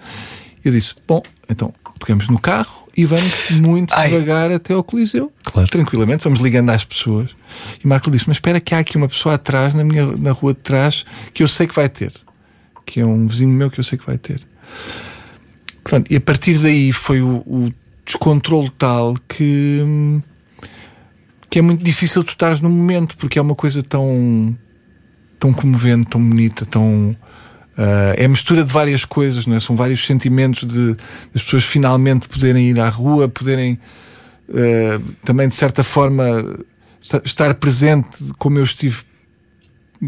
Eu disse: Bom, então pegamos no carro e vamos muito Ai. devagar até ao Coliseu. Claro. Tranquilamente, vamos ligando às pessoas. E Marco disse: Mas espera, que há aqui uma pessoa atrás, na, minha, na rua de trás, que eu sei que vai ter. Que é um vizinho meu que eu sei que vai ter. Pronto, e a partir daí foi o, o descontrole tal que. Que é muito difícil tu estares no momento, porque é uma coisa tão. tão comovente, tão bonita, tão. ah, é mistura de várias coisas, não é? São vários sentimentos de as pessoas finalmente poderem ir à rua, poderem ah, também de certa forma esta- estar presente como eu estive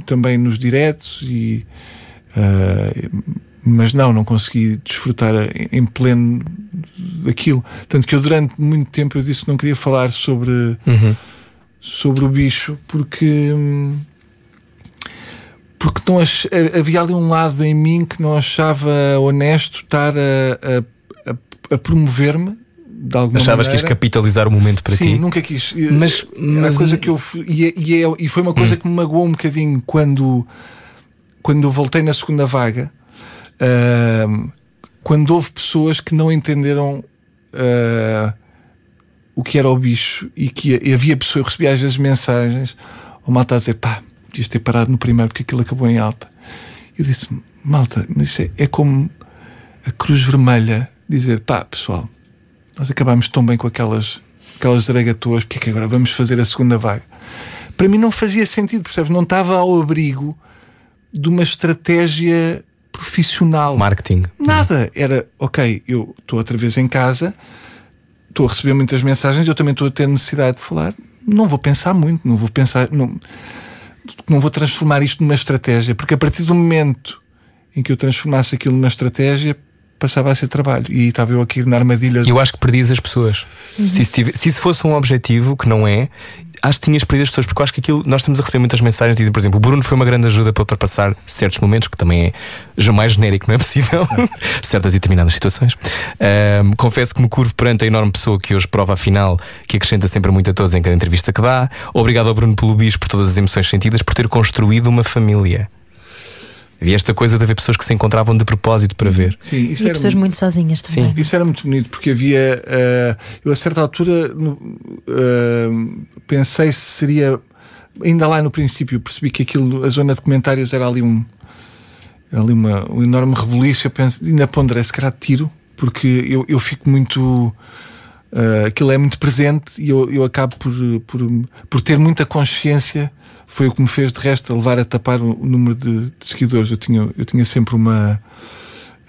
também nos diretos e ah, mas não, não consegui desfrutar em- pleno daquilo. Tanto que eu durante muito tempo eu disse que não queria falar sobre Uhum. Sobre o bicho porque hum, porque não ach- havia ali um lado em mim que não achava honesto estar a, a- a- promover-me de alguma Achavas que ias maneira. capitalizar o momento para Sim, ti? nunca quis. Mas- era mas- coisa que eu fui- e, é- e, é- e foi uma Hum. coisa que me magoou um bocadinho quando quando eu voltei na segunda vaga. ahm, quando houve pessoas que não entenderam ah, o que era o bicho e que e havia pessoas, eu recebia às vezes mensagens ao malta a dizer pá, devias ter parado no primeiro porque aquilo acabou em alta. Eu disse, malta, mas isso é, é como a Cruz Vermelha dizer pá, pessoal, nós acabámos tão bem com aquelas, aquelas zaragatoas, porque é que agora vamos fazer a segunda vaga? Para mim não fazia sentido, percebes? Não estava ao abrigo de uma estratégia profissional. Marketing. Nada. Era, ok, eu estou outra vez em casa, estou a receber muitas mensagens, eu também estou a ter necessidade de falar. Não vou pensar muito, não vou pensar, não, não vou transformar isto numa estratégia, porque a partir do momento em que eu transformasse aquilo numa estratégia, passava a ser trabalho. E estava eu aqui na armadilha. Eu acho que perdias as pessoas. Se, isso tive- se isso fosse um objetivo, que não é, acho que tinhas perdido as pessoas, porque eu acho que aquilo. Nós estamos a receber muitas mensagens, dizem, por exemplo, o Bruno foi uma grande ajuda para ultrapassar certos momentos, que também é jamais genérico, não é possível, certas e determinadas situações. Ahm, confesso que me curvo perante a enorme pessoa que hoje prova a final, que acrescenta sempre muito a todos em cada entrevista que dá. Obrigado ao Bruno pelo bicho, por todas as emoções sentidas, por ter construído uma família. Havia esta coisa de haver pessoas que se encontravam de propósito para ver. Sim, isso E era pessoas muito sozinhas também. Isso era muito bonito porque havia. eh, eu a certa altura no- eh, pensei se seria. Ainda lá no princípio percebi que aquilo, a zona de comentários era ali um. Era ali uma, um enorme rebuliço. Eu penso, ainda ponderei se calhar tiro, porque eu, eu fico muito. eh, aquilo é muito presente e eu, eu acabo por, por, por ter muita consciência. Foi o que me fez, de resto, levar a tapar o, o número de, de seguidores. Eu tinha, eu tinha sempre uma.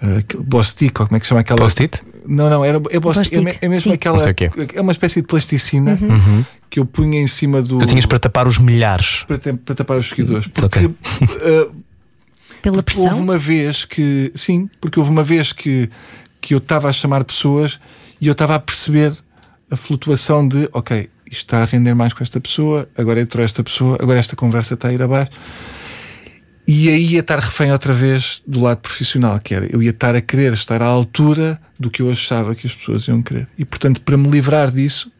Uh, boss stick, ou como é que chama aquela. Post-it? Não, não, era, é, é, é mesmo sim. aquela. É uma espécie de plasticina que eu punha em cima do. Tu tinhas para tapar os milhares. para, para tapar os seguidores. Porque Ok. uh, Pela houve pressão. uma vez que. Sim, porque houve uma vez que, que eu estava a chamar pessoas e eu estava a perceber a flutuação de ok, isto está a render mais com esta pessoa, agora entrou esta pessoa, agora esta conversa está a ir abaixo. E aí ia estar refém outra vez do lado profissional, que era eu ia estar a querer estar à altura do que eu achava que as pessoas iam querer. E portanto, para me livrar disso,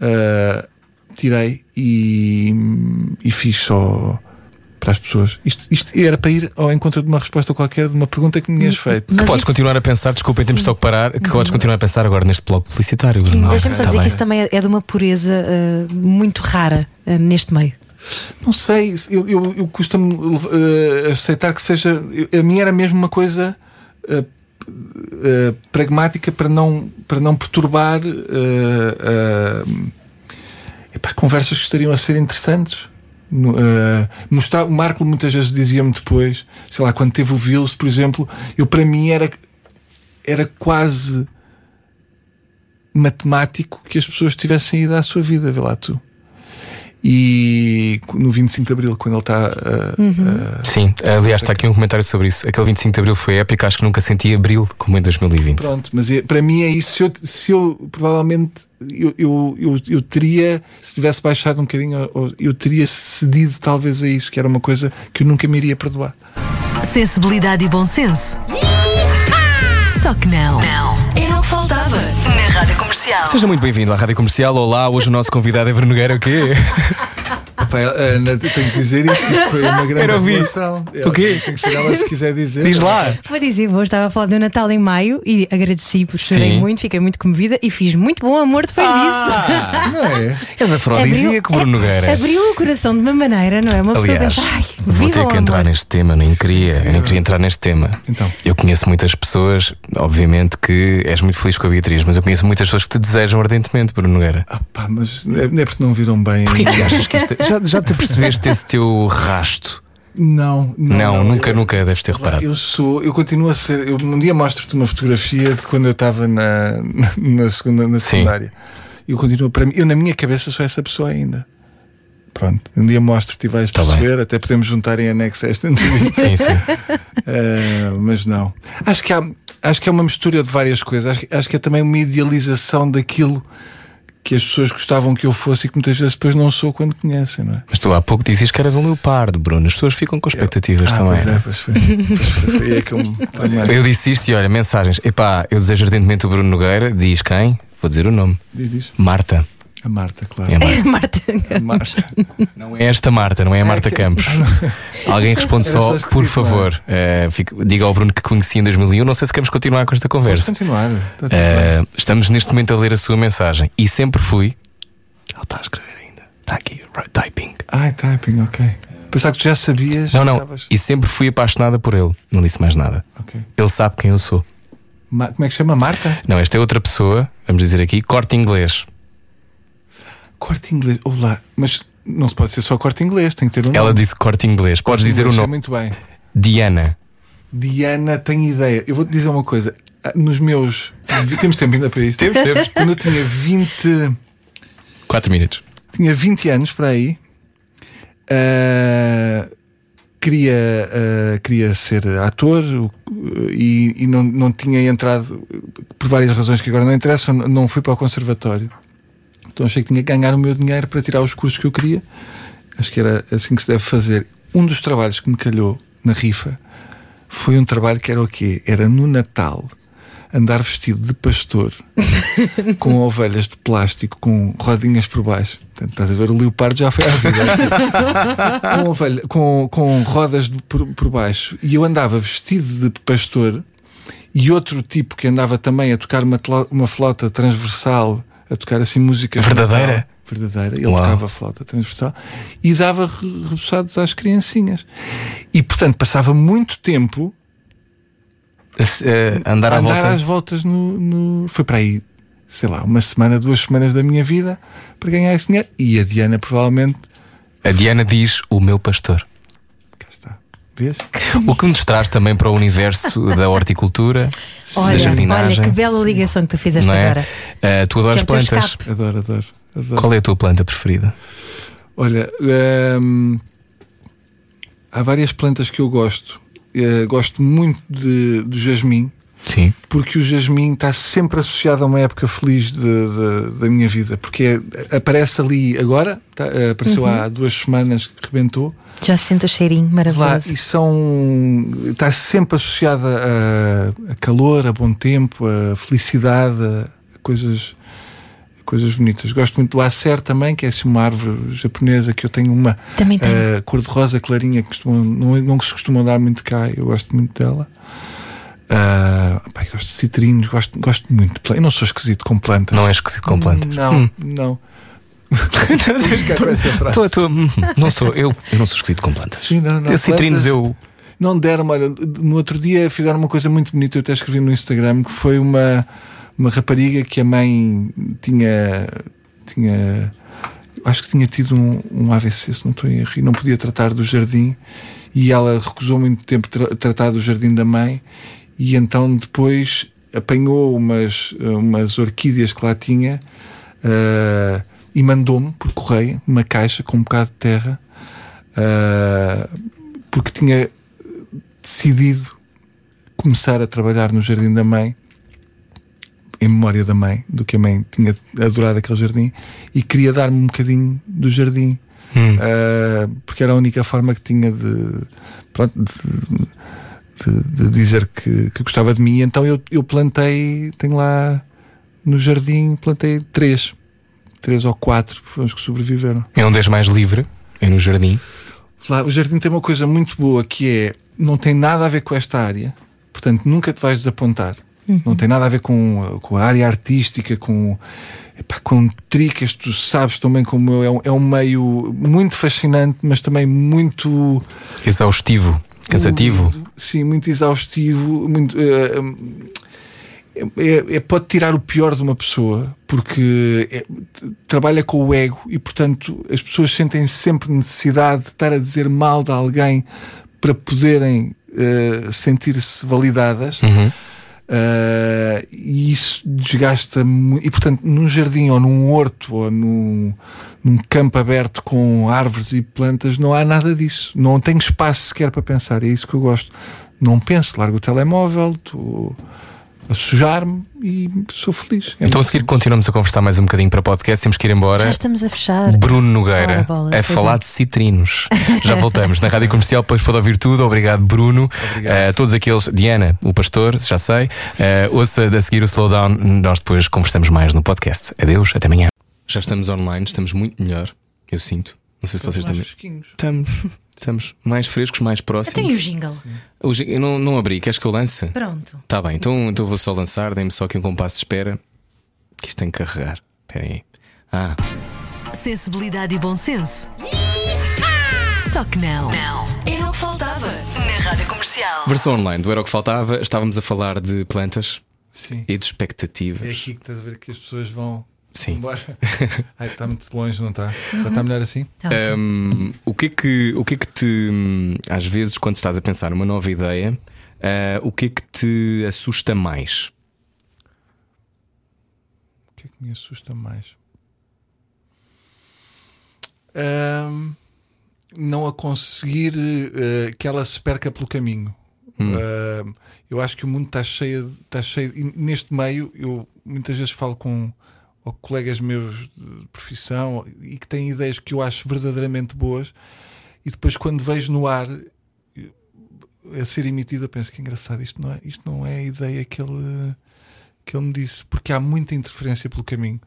uh, tirei e, e fiz só para as pessoas. Isto, isto era para ir ao encontro de uma resposta qualquer de uma pergunta que me tinhas feito. Que podes isso- continuar a pensar, desculpem, temos só que parar, que podes continuar a pensar agora neste bloco publicitário. Deixa-me só Tá dizer que bem. isso também é- de uma pureza uh, muito rara uh, neste meio. Não sei, eu, eu, eu custa-me uh, aceitar que seja. eu- a mim era mesmo uma coisa uh, uh, pragmática para não, para não perturbar uh, uh, epá, conversas que estariam a ser interessantes. Uh, mostrar, o Marco muitas vezes dizia-me depois, sei lá, quando teve o Vils, por exemplo, eu para mim era, era quase matemático que as pessoas tivessem ido à sua vida, vê lá tu. E no 25 de Abril, quando ele está. uh, uh, Sim, aliás, está aqui um comentário sobre isso. Aquele 25 de Abril foi épico, acho que nunca senti abril como em 2020. Pronto, mas é- para mim é isso. Se eu, se eu provavelmente eu, eu, eu, eu teria, se tivesse baixado um bocadinho, eu teria cedido talvez a isso, que era uma coisa que eu nunca me iria perdoar. Sensibilidade e bom senso. Só que não. Não. Era o que faltava Rádio Comercial. Seja muito bem-vindo à Rádio Comercial. Olá, hoje o nosso convidado é Bruno Nogueira, o quê? Epá, Ana, tenho que dizer isto, isto foi uma grande revelação. O quê? Tem que ser ela se quiser dizer. Diz lá. Vou dizer, vou, estava a falar do Natal em maio e agradeci, porque chorei Sim. muito, fiquei muito comovida e fiz muito bom amor depois Ah, Não é? és afrodisíaco, Bruno Nogueira. abriu o coração de uma maneira, não é? Uma pessoa Aliás, pensa, ai, vou ter que entrar amor. neste tema, nem queria, eu nem queria entrar neste tema. Então. Eu conheço muitas pessoas, obviamente que és muito feliz com a Beatriz, mas eu conheço muitas pessoas que te desejam ardentemente, Bruno Nogueira. Ah, pá, mas não é não é porque não viram bem. Porquê que achas que isto é- já, já te percebeste esse teu rasto? Não, não, Não, nunca, eu- nunca deves ter reparado. Eu sou, eu continuo a ser. Eu, um dia mostro-te uma fotografia de quando eu estava na, na, segunda, na Sim. secundária. Eu continuo, para mim, eu na minha cabeça sou essa pessoa ainda. Pronto, um dia mostro-te e vais Tá bem. perceber, até podemos juntar em anexo a esta entrevista. Sim, sim. Eh, mas não. Acho que, há, acho que é uma mistura de várias coisas. Acho, acho que é também uma idealização daquilo que as pessoas gostavam que eu fosse e que muitas vezes depois não sou quando conhecem, não é? Mas tu há pouco dizias que eras um leopardo, Bruno. As pessoas ficam com expectativas Ah, também. pois é, é? pois foi. Pois foi. Foi aí que eu me- Eu disse isto e olha, mensagens. Epá, eu desejo ardentemente o Bruno Nogueira. Diz quem? Vou dizer o nome. Diz isso. Marta. A Marta, claro. É a Marta. Marta, A Marta. Não é esta Marta, não é a Marta que- Campos. Alguém responde só por é? favor. eh, fica- diga ao Bruno que conheci em 2001. Não sei se queremos continuar com esta Vamos conversa. continuar. Tudo bem. Eh, estamos neste momento a ler a sua mensagem e sempre fui. Ela está a escrever ainda. Está aqui, right, typing. Ai, typing, ok. Pensava que tu já sabias. Não, não. Estavas- E sempre fui apaixonada por ele. Não disse mais nada. Ok. Ele sabe quem eu sou. Ma- Como é que se chama? Marta? Não, esta é outra pessoa, vamos dizer aqui, corte inglês. Corte inglês. Olá. Mas não se pode ser só corte inglês, tem que ter um Ela nome. disse corte inglês. Podes dizer o Inglês, nome. Muito bem. Diana. Diana tem ideia. Eu vou-te dizer uma coisa. Ah, Nos meus. Temos tempo ainda para isto? Temos, temos. Quando eu tinha 20. 4 minutos. Tinha 20 anos para aí. ah, queria, ah, queria ser ator o- e, e não, não tinha entrado, por várias razões que agora não interessam, não fui para o conservatório. Então achei que tinha que ganhar o meu dinheiro para tirar os cursos que eu queria. Acho que era assim que se deve fazer. Um dos trabalhos que me calhou na rifa foi um trabalho que era o quê? Era no Natal andar vestido de pastor com ovelhas de plástico com rodinhas por baixo. Portanto, estás a ver, o leopardo já foi à vida. com, ovelha, com, com rodas de- por, por baixo. E eu andava vestido de pastor e outro tipo que andava também a tocar uma, uma flauta transversal, a tocar assim música Verdadeira? Verdadeira. Ele Uau. tocava a flauta transversal e dava re- repousados às criancinhas. E portanto passava muito tempo Eh, andar à andar volta. às voltas no, no- Foi para aí, sei lá, uma semana, duas semanas da minha vida para ganhar esse dinheiro. E a Diana provavelmente. A Diana diz o meu pastor. Vês? O que nos traz também para o universo da horticultura, da Olha, jardinagem. olha que bela ligação que tu fizeste é? agora. Eh, tu adoras é plantas. Adoro, adoro. adoro. Qual é a tua planta preferida? Olha, hum, há várias plantas que eu gosto. Eh, gosto muito de, do jasmim, Sim. porque o jasmim está sempre associado a uma época feliz de- de- da minha vida. Porque é- aparece ali agora, tá, apareceu há duas semanas que rebentou. Já se sente o cheirinho Lá, maravilhoso. e são. está sempre associada a, a calor, a bom tempo, a felicidade, a coisas. coisas bonitas. Gosto muito do acer também, que é assim uma árvore japonesa que eu tenho uma uh, cor-de-rosa clarinha que costumam, não, não se costumam dar muito cá. Eu gosto muito dela. Uh, eu gosto de citrinos, gosto, gosto muito de plantas. Eu não sou esquisito com plantas. Não é esquisito com plantas. Não, não. Tens que ficar com essa frase. Tô- tô- hum, não sou, eu, eu não sou esquisito com plantas. Sim, não, não. Citrinos plantas- eu. Não deram, olha, no outro dia fizeram uma coisa muito bonita, eu até escrevi no Instagram, que foi uma, uma rapariga que a mãe tinha. tinha acho que tinha tido um, um AVC, se não estou em erro, e não podia tratar do jardim, e ela recusou muito tempo tra tratar do jardim da mãe, e então depois apanhou umas, umas orquídeas que lá tinha ah, e mandou-me por correio uma caixa com um bocado de terra. ah, porque tinha decidido começar a trabalhar no jardim da mãe em memória da mãe, do que a mãe tinha adorado aquele jardim e queria dar-me um bocadinho do jardim Hum. Ah, porque era a única forma que tinha de, pronto, de, de- de dizer que, que gostava de mim. Então eu, eu plantei, tenho lá no jardim, plantei três, três ou quatro, foram os que sobreviveram. É onde és mais livre, é no jardim. Lá, o jardim tem uma coisa muito boa que é não tem nada a ver com esta área, portanto nunca te vais desapontar. Não tem nada a ver com, com a área artística, com, epá, com tricas, tu sabes também como eu, é um, é um meio muito fascinante, mas também muito Exaustivo, cansativo. Sim, muito exaustivo, muito. eh, é- é- pode tirar o pior de uma pessoa porque é- trabalha com o ego e, portanto, as pessoas sentem sempre necessidade de estar a dizer mal de alguém para poderem eh, sentir-se validadas. Uhum. Uh, e isso desgasta muito. E portanto, num jardim ou num horto ou num, num campo aberto com árvores e plantas, não há nada disso. Não tenho espaço sequer para pensar. É isso que eu gosto. Não penso, largo o telemóvel, estou a sujar-me e sou feliz. É Então a seguir continuamos a conversar mais um bocadinho para podcast. Temos que ir embora. Já estamos a fechar. Bruno Nogueira Ora, a falar é. de citrinos. Já voltamos na Rádio Comercial, depois pode ouvir tudo. Obrigado, Bruno. Eh, todos aqueles, Diana, o pastor, já sei. Eh, ouça a seguir o Slowdown. Nós depois conversamos mais no podcast. Adeus, até amanhã. Já estamos online, estamos muito melhor, eu sinto. Não sei se vocês Mais também. fresquinhos. Estamos, estamos mais frescos, mais Eu tenho o próximos. jingle. Hoje eu não, não abri, queres que eu lance? Pronto. Tá bem, então, então vou só lançar, dê-me só aqui um compasso de espera. Que isto tem que carregar. Espera aí. Ah, Sensibilidade e bom senso. Só que não. Não. Era o que faltava na Rádio Comercial. versão online do Era o que Faltava, estávamos a falar de plantas Sim. e de É expectativas. aqui que estás a ver que as pessoas vão Sim. Ai, está muito longe, não está? Já está melhor assim? Tá ótimo. Hum, o, que é que, o que é que te, hum, às vezes, quando estás a pensar numa nova ideia, ah, o que é que te assusta mais? O que é que me assusta mais? Ahm, não a conseguir eh, que ela se perca pelo caminho. Ahm, eu acho que o mundo está cheio, de- está cheio. E neste meio, eu muitas vezes falo com ou colegas meus de profissão e que têm ideias que eu acho verdadeiramente boas, e depois, quando vejo no ar eh, a ser emitido, eu penso que engraçado, isto não é, isto não é a ideia que ele que ele me disse, porque há muita interferência pelo caminho.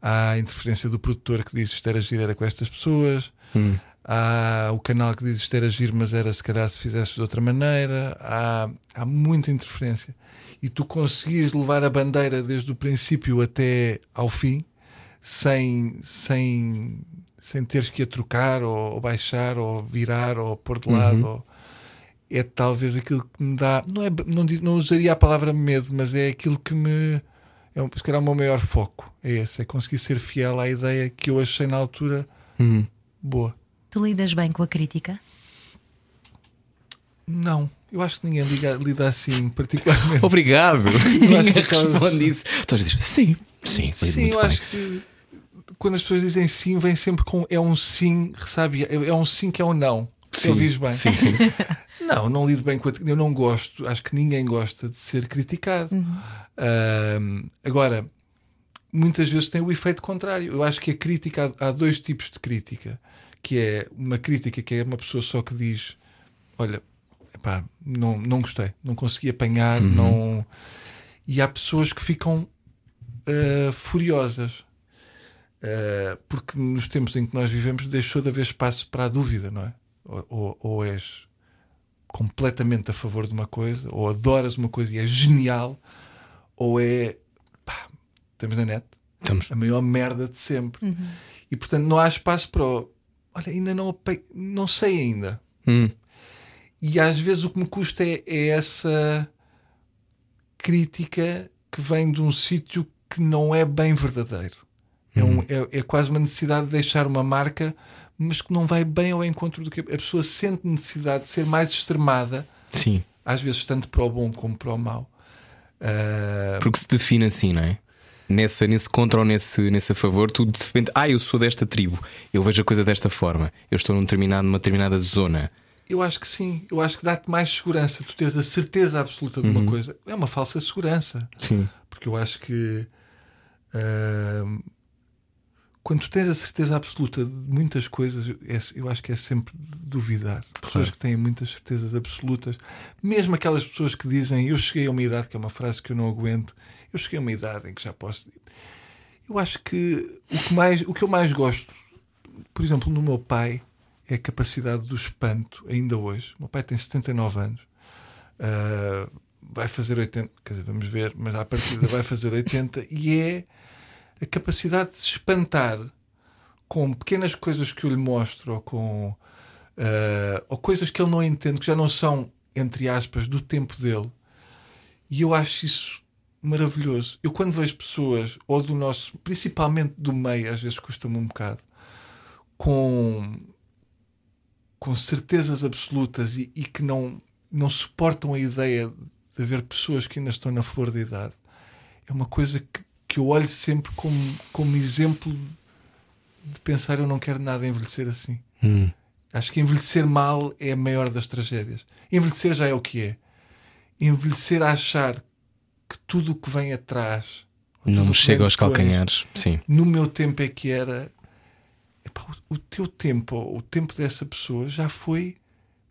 Há a interferência do produtor que diz isto era giro, era com estas pessoas. Hum. Há o canal que diz isto era giro, mas era se calhar se fizesse de outra maneira. Há, há muita interferência. E tu conseguires levar a bandeira desde o princípio até ao fim, sem, sem, sem teres que a trocar, ou, ou baixar, ou virar, ou pôr de lado. ou- é talvez aquilo que me dá. Não, é, não, não usaria a palavra medo, mas é aquilo que me. É um, se calhar o meu maior foco. É esse, é conseguir ser fiel à ideia que eu achei na altura Hum. boa. Tu lidas bem com a crítica? Não, eu acho que ninguém liga, lida assim particularmente. Obrigado. acho Ninguém responde isso. Todos dizem sim, sim, Sim, muito eu bem. acho que quando as pessoas dizem sim, vem sempre com é um sim, sabe? É é um sim que é um não. Se Sim, ouvis bem. Sim, sim. Não, não lido bem com a. Eu não gosto, acho que ninguém gosta de ser criticado. Ahm, agora, muitas vezes tem o efeito contrário. Eu acho que a crítica, há há dois tipos de crítica, que é uma crítica que é uma pessoa só que diz: Olha, epá, não, não gostei, não consegui apanhar, não. E há pessoas que ficam ah, furiosas. Uh, porque nos tempos em que nós vivemos deixou de haver espaço para a dúvida, não é? Ou, ou, ou és completamente a favor de uma coisa, ou adoras uma coisa e é genial, ou é pá, estamos na net, Estamos. a maior merda de sempre. E portanto não há espaço para o, olha, ainda não, não sei ainda. Hum. E às vezes o que me custa é, é essa crítica que vem de um sítio que não é bem verdadeiro. É, um- é- é quase uma necessidade de deixar uma marca, mas que não vai bem ao encontro do que a pessoa sente necessidade de ser mais extremada, Sim. às vezes tanto para o bom como para o mau. Ah, Porque se define assim, não é? Nessa, nesse contra ou nesse, nesse a favor, tu de repente, ah, eu sou desta tribo, eu vejo a coisa desta forma, eu estou num determinado, numa determinada zona. Eu acho que sim, eu acho que dá-te mais segurança. Tu tens a certeza absoluta de uma coisa. É uma falsa segurança. Sim. Porque eu acho que ahm, quando tu tens a certeza absoluta de muitas coisas, eu, é- acho que é sempre duvidar. Pessoas que têm muitas certezas absolutas, mesmo aquelas pessoas que dizem eu cheguei a uma idade, que é uma frase que eu não aguento, eu cheguei a uma idade em que já posso. Eu acho que o que, mais, o que eu mais gosto, por exemplo, no meu pai, é a capacidade do espanto, ainda hoje. O meu pai tem 79 anos. Uh, vai fazer 80, quer dizer, vamos ver, mas à partida vai fazer 80 e é a capacidade de se espantar com pequenas coisas que eu lhe mostro ou com uh, ou coisas que ele não entende, que já não são, entre aspas, do tempo dele. E eu acho isso maravilhoso. Eu quando vejo pessoas, ou do nosso, principalmente do meio, às vezes custa-me um bocado, com com certezas absolutas e, e que não, não suportam a ideia de haver pessoas que ainda estão na flor da idade, é uma coisa que, que eu olho sempre como, como exemplo de pensar eu não quero nada envelhecer assim. Hum. Acho que envelhecer mal é a maior das tragédias. Envelhecer já é o que é. Envelhecer a achar que tudo o que vem atrás Não que chega aos depois, calcanhares. Sim. no meu tempo é que era. Epá, o, o teu tempo, o tempo dessa pessoa já foi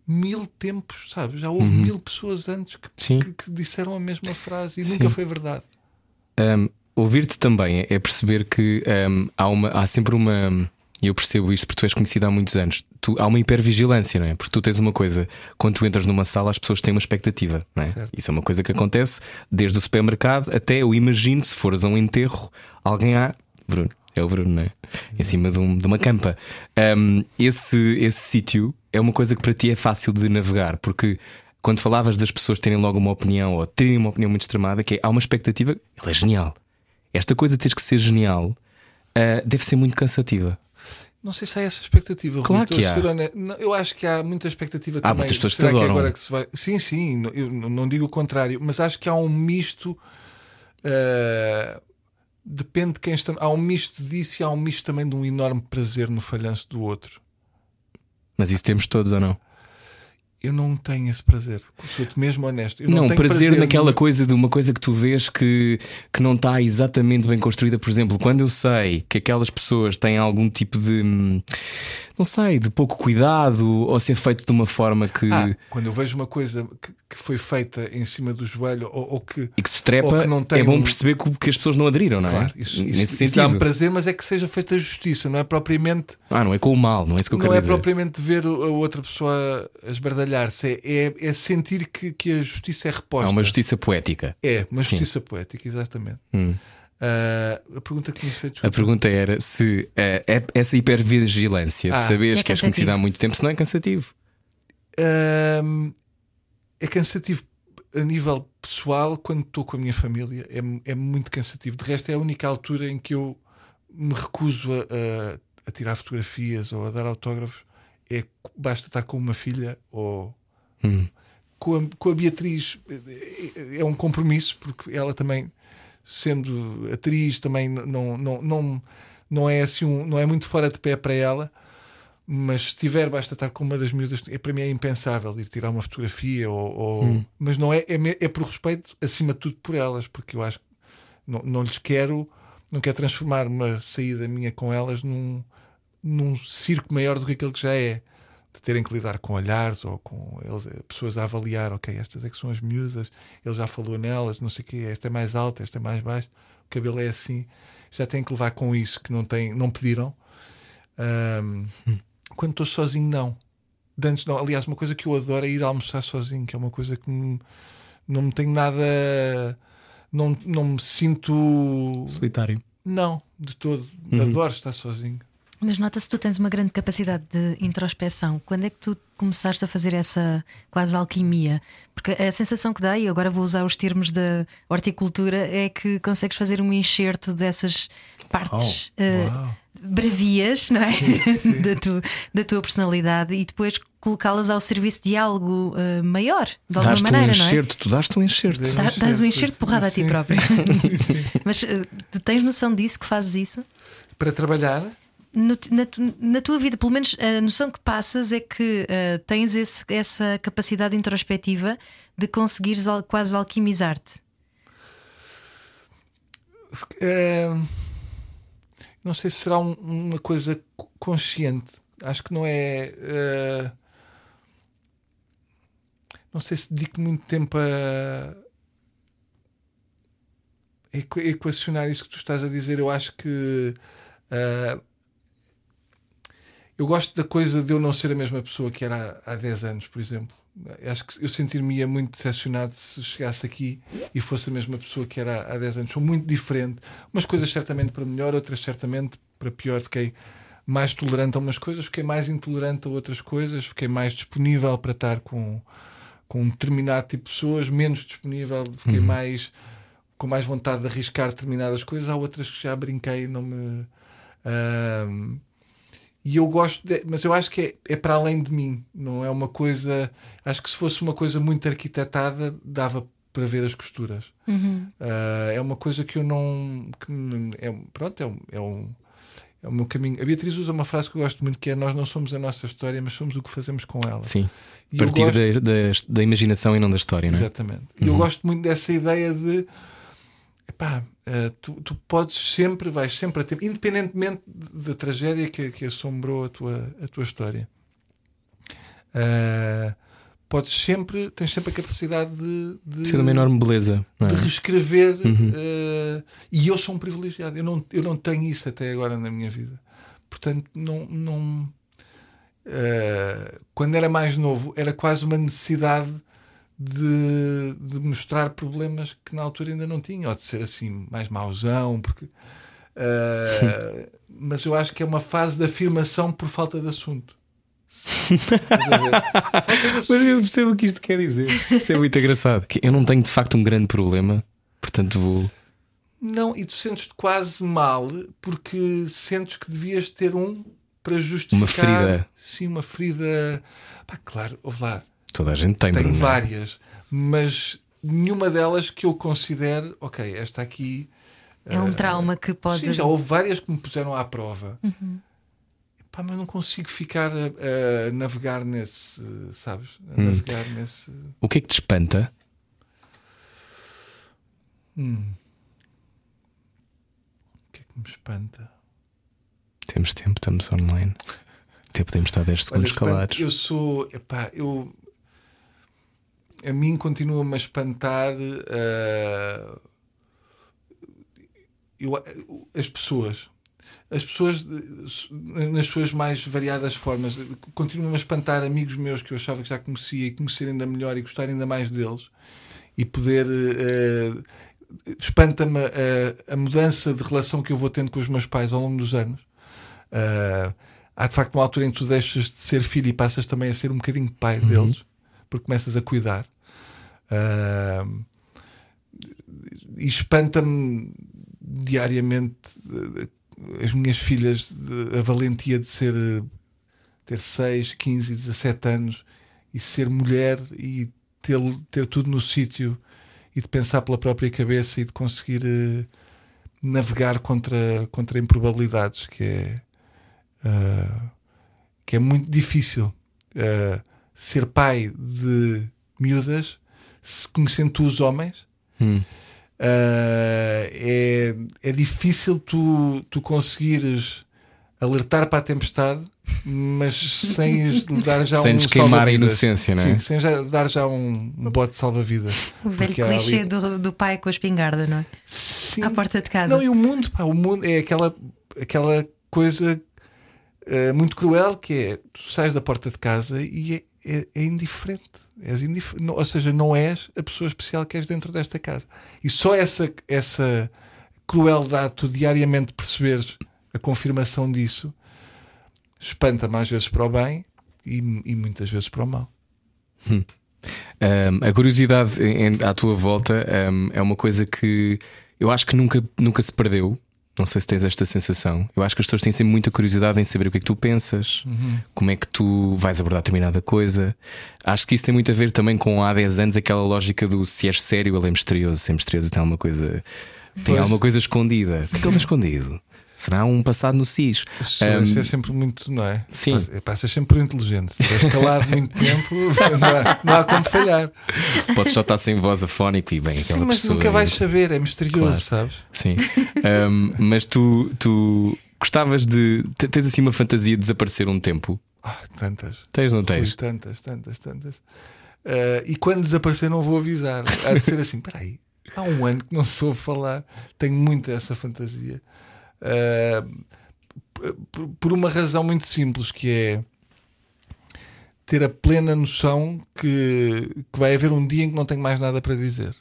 mil tempos, sabes? Já houve mil pessoas antes que, Uhum. Que- que disseram a mesma frase e Sim. nunca foi verdade. Um, Ouvir-te também é- é perceber que um, há, uma, há sempre uma. E eu percebo isto porque tu és conhecido há muitos anos. Tu, há uma hipervigilância, não é? Porque tu tens uma coisa, quando tu entras numa sala, as pessoas têm uma expectativa, não é? Certo. Isso é uma coisa que acontece desde o supermercado até eu imagino se fores a um enterro, alguém há. Bruno, é o Bruno, não é? Em cima de, um- de uma campa. Um, esse esse sítio é uma coisa que para ti é fácil de navegar, porque quando falavas das pessoas terem logo uma opinião ou terem uma opinião muito extremada, que é, há uma expectativa, ele é genial. Esta coisa de teres que ser genial ah, deve ser muito cansativa. Não sei se há essa expectativa. Rui, Claro estou que há. Não, Eu acho que há muita expectativa Há também. muitas pessoas que Será que adoram. agora que se vai. Sim, sim, não- eu não digo o contrário, mas acho que há um misto. ah, depende de quem está. Há um misto disso e há um misto também de um enorme prazer no falhanço do outro. Mas isso temos todos ou não? Eu não tenho esse prazer. Sou-te mesmo honesto. Eu Não, não, tenho prazer, naquela coisa de uma coisa que tu vês que, que não está exatamente bem construída. Por exemplo, quando eu sei que aquelas pessoas têm algum tipo de. Não sei, de pouco cuidado ou ser feito de uma forma que. Ah, quando eu vejo uma coisa que, que foi feita em cima do joelho ou, ou que. E que se estrepa, que não tem é bom um- perceber que, as pessoas não aderiram, não é? Claro, isso, Nesse isso, isso sentido. dá-me prazer, mas é que seja feita justiça, não é propriamente. Ah, não é com o mal, não é isso que eu não quero é dizer. propriamente ver a outra pessoa a esbardalhar-se, é, é, é sentir que, que a justiça é reposta. Há uma justiça poética. É, uma Sim. justiça poética, exatamente. Hum. Ah, a pergunta que me fez A pergunta era se é- essa hipervigilância de Ah. saberes É que és conhecido há muito tempo, se não é cansativo. Ahm, é cansativo a nível pessoal quando estou com a minha família. É, é muito cansativo. De resto, é a única altura em que eu me recuso a, a- a tirar fotografias ou a dar autógrafos. É, basta estar com uma filha ou Hum. com, a, com a Beatriz. É, é um compromisso, porque ela também, sendo atriz, também não, não, não, não, é, assim um, não é muito fora de pé para ela mas se tiver, basta estar com uma das miúdas. É, para mim é impensável ir tirar uma fotografia, ou, ou- mas não é, é, é por respeito, acima de tudo, por elas, porque eu acho que não, não lhes quero, não quero transformar uma saída minha com elas num, num circo maior do que aquele que já é. De terem que lidar com olhares ou com eles, eh, pessoas a avaliar, ok, estas é que são as miúdas, ele já falou nelas, não sei o quê, esta é mais alta, esta é mais baixa. o cabelo é assim, já têm que levar com isso que não, tem, não pediram. Ahm, Quando estou sozinho, não. De antes, não. Aliás, uma coisa que eu adoro é ir almoçar sozinho, que é uma coisa que me- não me tenho nada. Não, não me sinto. Solitário. Não, de todo. Adoro estar sozinho. Mas nota-se que tu tens uma grande capacidade de introspeção. Quando é que tu começaste a fazer essa quase alquimia? Porque a sensação que dá, e agora vou usar os termos da horticultura, é que consegues fazer um enxerto dessas partes eh, bravias não é? da, tua, da tua personalidade e depois colocá-las ao serviço de algo eh, maior, de alguma Daste um maneira, não é? enxerto, tu daste um enxerto. Dá- Dás um enxerto de porrada a ti Sim, próprio. sim. Mas eh, tu tens noção disso, que fazes isso? Para trabalhar, No- na, na tua vida, pelo menos a noção que passas é que eh, tens esse- essa capacidade introspectiva de conseguires al- quase alquimizar-te. eh, não sei se será um- uma coisa co- consciente. Acho que não é. eh, não sei se dedico muito tempo a, a equa- equacionar isso que tu estás a dizer. Eu acho que. eh, eu gosto da coisa de eu não ser a mesma pessoa que era há, há 10 anos, por exemplo. Acho que eu sentir-me muito decepcionado se chegasse aqui e fosse a mesma pessoa que era há há 10 anos. Sou muito diferente. Umas coisas certamente para melhor, outras certamente para pior. Fiquei mais tolerante a umas coisas, fiquei mais intolerante a outras coisas, fiquei mais disponível para estar com, com um determinado tipo de pessoas, menos disponível, fiquei mais com mais vontade de arriscar determinadas coisas. Há outras que já brinquei não me. ahm, e eu gosto, de- mas eu acho que é, é para além de mim, não é uma coisa. Acho que se fosse uma coisa muito arquitetada, dava para ver as costuras. Ah, é uma coisa que eu não. Que, é, pronto, é, um- é, um, é o meu caminho. A Beatriz usa uma frase que eu gosto muito que é: Nós não somos a nossa história, mas somos o que fazemos com ela. Sim. E Partir gosto- da, da, da imaginação e não da história, não é? Exatamente. E eu gosto muito dessa ideia de epá, eh, tu, tu podes sempre, vais sempre a tempo, independentemente da tragédia que, que assombrou a tua, a tua história. eh, podes sempre, tens sempre a capacidade de, de, Ser uma enorme beleza, é? de reescrever. eh, e eu sou um privilegiado. Eu não, eu não tenho isso até agora na minha vida. Portanto, não. não quando era mais novo, era quase uma necessidade de, de mostrar problemas que na altura ainda não tinha, ou de ser assim mais mauzão, porque. eh, mas eu acho que é uma fase de afirmação por falta de assunto. Mas eu percebo o que isto quer dizer. Isso é muito engraçado. Eu não tenho de facto um grande problema, portanto vou. Não, e tu sentes-te quase mal porque sentes que devias ter um para justificar. Uma ferida. Sim, uma ferida. Pá, claro, ouve lá, Toda a gente tem, tenho Bruno. várias, mas nenhuma delas que eu considere, ok, esta aqui. É um trauma que pode. Sim, já houve várias que me puseram à prova. Pá, mas não consigo ficar a, a navegar nesse, sabes? A Hum. navegar nesse. O que é que te espanta? O que é que me espanta? Temos tempo, estamos online. Até podemos estar 10 segundos Olha, calados. Eu sou. Epá, eu. A mim continua-me a espantar. ah, eu, as pessoas. As pessoas, eh, nas suas mais variadas formas, continuam-me a espantar amigos meus que eu achava que já conhecia e conhecer ainda melhor e gostar ainda mais deles e poder. eh, espanta-me a, a mudança de relação que eu vou tendo com os meus pais ao longo dos anos. Ah, há de facto uma altura em que tu deixas de ser filho e passas também a ser um bocadinho pai deles, porque começas a cuidar. Ah, e espanta-me diariamente eh, as minhas filhas, de- a valentia de ser eh, ter 6, 15, 17 anos e ser mulher e ter, ter tudo no sítio e de pensar pela própria cabeça e de conseguir eh, navegar contra, contra improbabilidades, que é, ah, que é muito difícil. Ah, ser pai de miúdas, se conhecendo tu os homens, Hum. ah, é, é difícil tu, tu conseguires alertar para a tempestade mas sem lhe dar já Sem um nos queimar a inocência, não é? Sim, sem já dar já um, bote de salva-vidas. O velho clichê ali- do, do pai com a espingarda, não é? Sim. À porta de casa. Não, e o mundo, pá, o mundo é aquela, aquela coisa eh, muito cruel que é tu sais da porta de casa e é, é- é indiferente. És não- ou seja, não és a pessoa especial que és dentro desta casa. E só essa, essa crueldade, tu diariamente perceberes a confirmação disso, espanta-me às vezes para o bem e, e muitas vezes para o mal. Um, a curiosidade em- à tua volta um, é uma coisa que eu acho que nunca, nunca se perdeu. Não sei se tens esta sensação. Eu acho que as pessoas têm sempre muita curiosidade em saber o que é que tu pensas, como é que tu vais abordar determinada coisa. Acho que isso tem muito a ver também com há 10 anos aquela lógica do se és sério, ele é misterioso, se é misterioso tem alguma coisa, tem Pois. alguma coisa escondida. O que é que ele está escondido? Será um passado no SIS? Um, é sempre muito, não é? sim. Passa- Passas sempre por inteligente. Se estiveres calado muito tempo, não há, não há como falhar. Podes só estar sem voz afónico e bem, Sim, aquela mas pessoa. nunca vais saber, é misterioso, Claro. sabes? Sim. Um, mas tu, tu gostavas de. te- Tens assim uma fantasia de desaparecer um tempo? Ah, tantas. Tens, não tens? tantas, tantas, tantas. Ah, e quando desaparecer, não vou avisar. Há de ser assim: peraí, há um ano que não soube falar. Tenho muito essa fantasia. Ah, por, uma razão muito simples, que é ter a plena noção que, que vai haver um dia em que não tenho mais nada para dizer.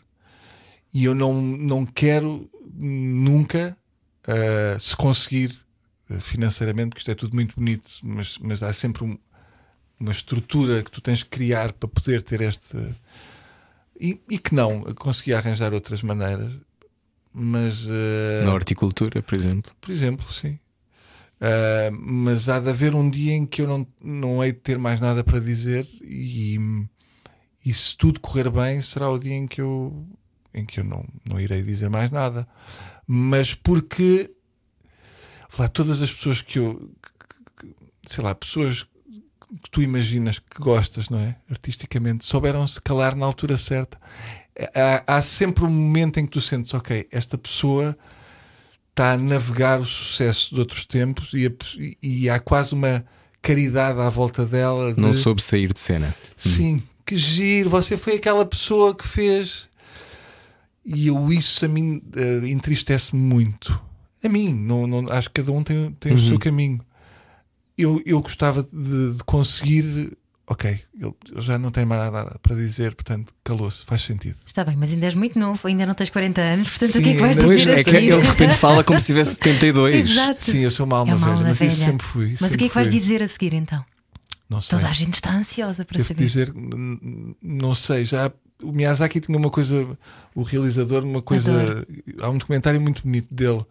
E eu não, não quero nunca, ah, se conseguir ah, financeiramente, que isto é tudo muito bonito, mas, mas há sempre um, uma estrutura que tu tens que criar para poder ter este. E, e que não, consegui arranjar outras maneiras, mas. ah, Na horticultura, por exemplo. por exemplo, sim. Ah, mas há de haver um dia em que eu não, não hei de ter mais nada para dizer e, e se tudo correr bem, será o dia em que eu, em que eu não, não irei dizer mais nada. Mas porque lá, todas as pessoas que eu que- que- sei lá, pessoas que tu imaginas que gostas, não é? Artisticamente, souberam-se calar na altura certa. Há, há sempre um momento em que tu sentes, ok, esta pessoa está a navegar o sucesso de outros tempos e, a- e- há quase uma caridade à volta dela. De, Não soube sair de cena. Sim, que giro, você foi aquela pessoa que fez. E eu, isso a mim eh, entristece-me muito. A mim, não, não- acho que cada um tem, tem o seu caminho. Eu, eu gostava de, de conseguir. Ok, ele já não tem mais nada para dizer, portanto, calou-se, faz sentido. Está bem, mas ainda és muito novo, ainda não tens 40 anos, portanto Sim, o que é que vais dizer a é que ele de repente fala como se tivesse 72. Exato. Sim, eu sou uma alma, É uma velha, alma mas isso velha. sempre fui. Mas o sempre que é que vais fui. dizer a seguir então? Não sei. Toda a gente está ansiosa para Devo saber. dizer, não sei, já o Miyazaki tinha uma coisa, o realizador, uma coisa. Adoro. Há um documentário muito bonito dele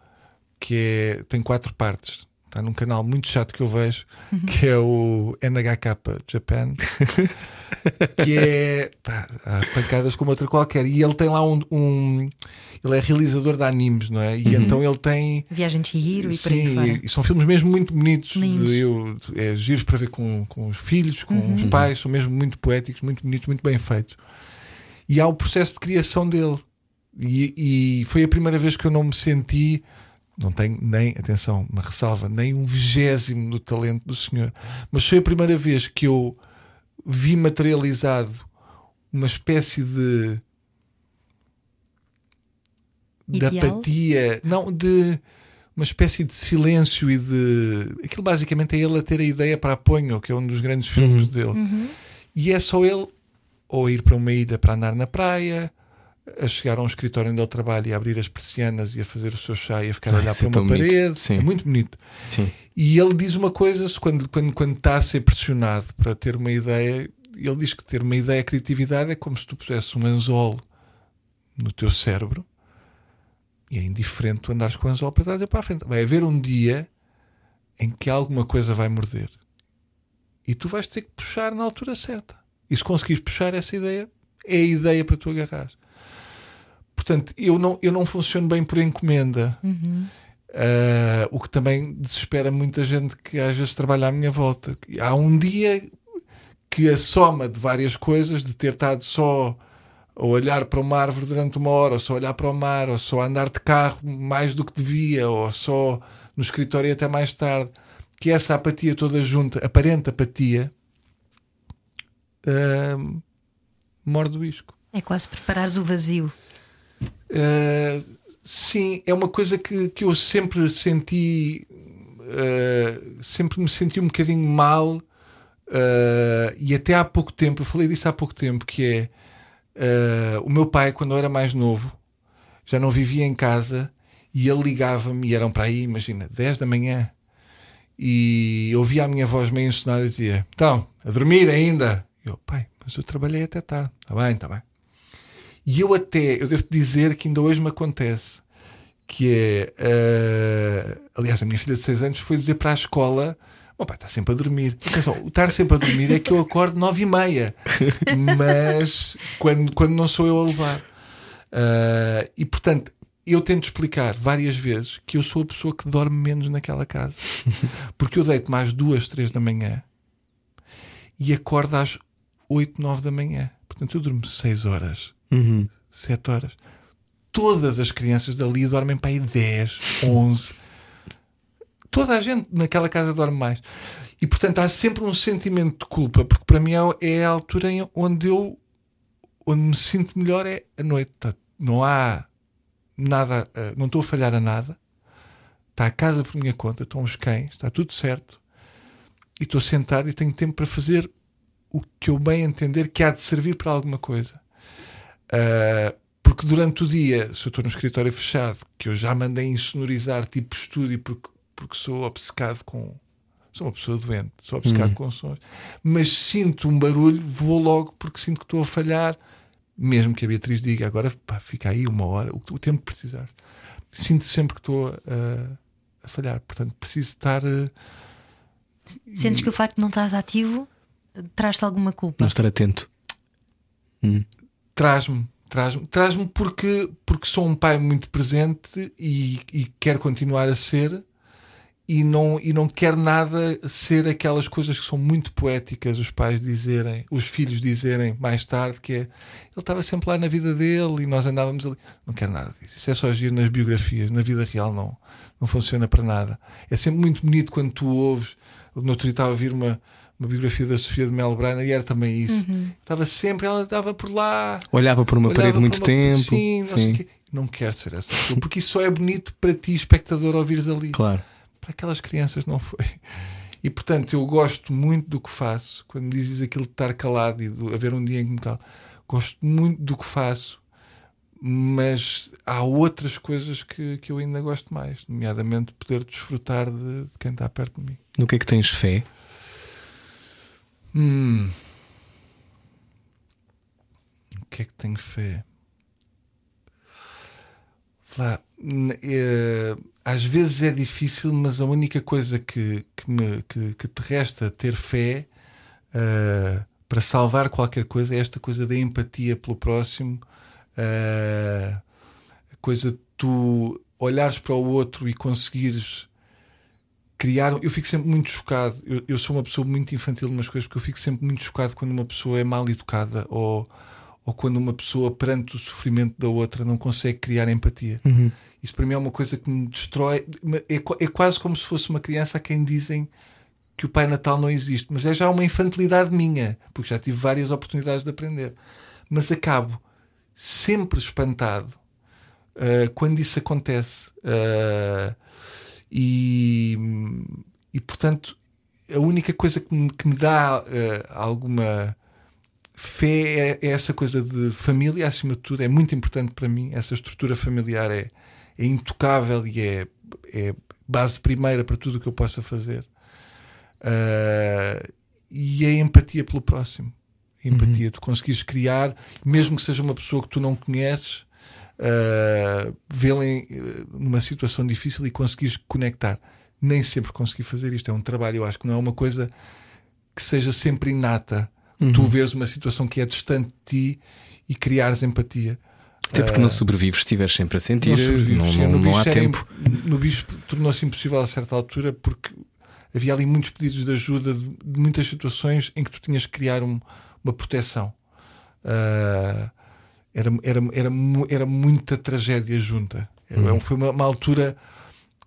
que é, tem quatro partes. Está num canal muito chato que eu vejo, Uhum. que é o NHK Japan, que é pá, há pancadas como outra qualquer. E ele tem lá um. um- ele é realizador de animes, não é? E então ele tem. Viagem de Chihiro e por aí Sim, fora. e são filmes mesmo muito bonitos. De, eu, é, giros para ver com, com os filhos, com Uhum. os pais, são mesmo muito poéticos, muito bonitos, muito bem feitos. E há o processo de criação dele. E, e foi a primeira vez que eu não me senti, não tenho nem, atenção, uma ressalva, nem um vigésimo do talento do senhor, mas foi a primeira vez que eu vi materializado uma espécie de de Ideal? apatia, não, de uma espécie de silêncio e de. Aquilo basicamente é ele a ter a ideia para a Ponho, que é um dos grandes filmes dele. E é só ele ou ir para uma ilha para andar na praia, a chegar a um escritório onde ele trabalha e a abrir as persianas e a fazer o seu chá e a ficar a olhar isso para é uma parede. É muito bonito. Sim. E ele diz uma coisa, quando, quando, quando está a ser pressionado para ter uma ideia, ele diz que ter uma ideia, a criatividade é como se tu pusesse um anzol no teu cérebro e é indiferente tu andares com o anzol para trás e para a frente. Vai haver um dia em que alguma coisa vai morder e tu vais ter que puxar na altura certa. E se conseguires puxar essa ideia, é a ideia para tu agarrares. Portanto, eu não, eu não funciono bem por encomenda. Uh, o que também desespera muita gente que às vezes trabalha à minha volta. Há um dia que a soma de várias coisas, de ter estado só a olhar para uma árvore durante uma hora, ou só olhar para o mar, ou só andar de carro mais do que devia, ou só no escritório até mais tarde, que essa apatia toda junta, aparente apatia, uh, morde o isco. É quase preparares o vazio. Uh, sim, é uma coisa que, que eu sempre senti, uh, sempre me senti um bocadinho mal, uh, e até há pouco tempo, eu falei disso há pouco tempo, que é o meu pai, quando eu era mais novo, já não vivia em casa e ele ligava-me, e eram para aí, imagina, 10 da manhã, e ouvia a minha voz meio ensonada e dizia: Então, a dormir ainda? E eu, pai, mas eu trabalhei até tarde. Está bem, está bem. E eu até, eu devo dizer que ainda hoje me acontece, que é, uh, aliás, a minha filha de 6 anos foi dizer para a escola, o pai está sempre a dormir. Atenção, estar sempre a dormir é que eu acordo 9 e meia, mas quando, quando não sou eu a levar. Uh, e portanto, eu tento explicar várias vezes que eu sou a pessoa que dorme menos naquela casa. Porque eu deito mais duas, três da manhã e acordo às 8, 9 da manhã. Portanto, eu durmo 6 horas, Uhum. 7 horas. Todas as crianças dali dormem para aí 10, 11. Toda a gente naquela casa dorme mais. E portanto há sempre um sentimento de culpa, porque para mim é- é a altura em onde eu onde me sinto melhor é a noite. Tá- Não há nada, eh, não estou a falhar a nada. Está a casa por minha conta, estão os cães, está tudo certo. E estou sentado e tenho tempo para fazer o que eu bem entender que há de servir para alguma coisa. Uh, porque durante o dia, se eu estou no escritório fechado, que eu já mandei insonorizar tipo estúdio, porque, porque sou obcecado com. Sou uma pessoa doente, sou obcecado com sons, mas sinto um barulho, vou logo porque sinto que estou a falhar, mesmo que a Beatriz diga agora pá, fica aí uma hora, o, o tempo que precisar. Sinto sempre que estou a, a falhar, portanto preciso estar. uh, Sentes que o facto de não estás ativo traz-te alguma culpa? Não estar atento. Traz-me, traz-me, traz-me porque, porque sou um pai muito presente e, e quero continuar a ser e não, e não quero nada ser aquelas coisas que são muito poéticas os pais dizerem, os filhos dizerem mais tarde que é ele estava sempre lá na vida dele e nós andávamos ali. Não quero nada disso. Isso é só agir nas biografias, na vida real não, não funciona para nada. É sempre muito bonito quando tu ouves. No outro dia estava a ouvir uma, uma biografia da Sofia de Mel Brainer e era também isso. Estava sempre, ela estava por lá, Olhava por uma Olhava parede muito uma- tempo. Sim, não, sei o quê. não quero ser essa pessoa, porque isso só é bonito para ti, espectador, ouvires ali. Claro. Para aquelas crianças não foi. E portanto, eu gosto muito do que faço. Quando me dizes aquilo de estar calado e de haver um dia em que me calo, gosto muito do que faço, mas há outras coisas que, que eu ainda gosto mais, nomeadamente poder desfrutar de, de quem está perto de mim. No que é que tens fé? Hum. O que é que tenho fé? Lá, n- eh, às vezes é difícil, mas a única coisa que, que, me, que, que te resta ter fé eh, para salvar qualquer coisa é esta coisa da empatia pelo próximo, eh, a coisa de tu olhares para o outro e conseguires criar. Eu fico sempre muito chocado. Eu, eu sou uma pessoa muito infantil em umas coisas, porque eu fico sempre muito chocado quando uma pessoa é mal educada ou, ou quando uma pessoa, perante o sofrimento da outra, não consegue criar empatia. Isso para mim é uma coisa que me destrói. É, é quase como se fosse uma criança a quem dizem que o Pai Natal não existe, mas é já uma infantilidade minha, porque já tive várias oportunidades de aprender. Mas acabo sempre espantado uh, quando isso acontece. Uh, e, e portanto, a única coisa que me, que me dá uh, alguma fé é, é essa coisa de família, acima de tudo, é muito importante para mim. Essa estrutura familiar é, é intocável e é, é base primeira para tudo o que eu possa fazer. Uh, e a empatia pelo próximo. A empatia, tu conseguires criar, mesmo que seja uma pessoa que tu não conheces, uh, vê-la em, uh, numa situação difícil e conseguires conectar. Nem sempre consegui fazer isto. É um trabalho, eu acho que não é uma coisa que seja sempre inata. Tu vês uma situação que é distante de ti e criares empatia. Até porque não sobrevives se estiveres sempre a sentir. Não sobrevives. Não, não, não há tempo. imp- No bicho tornou-se impossível a certa altura porque havia ali muitos pedidos de ajuda de, muitas situações em que tu tinhas que criar um- uma proteção. Ah, era, era, era, era muita tragédia junta. Era- Uhum. Foi uma, uma altura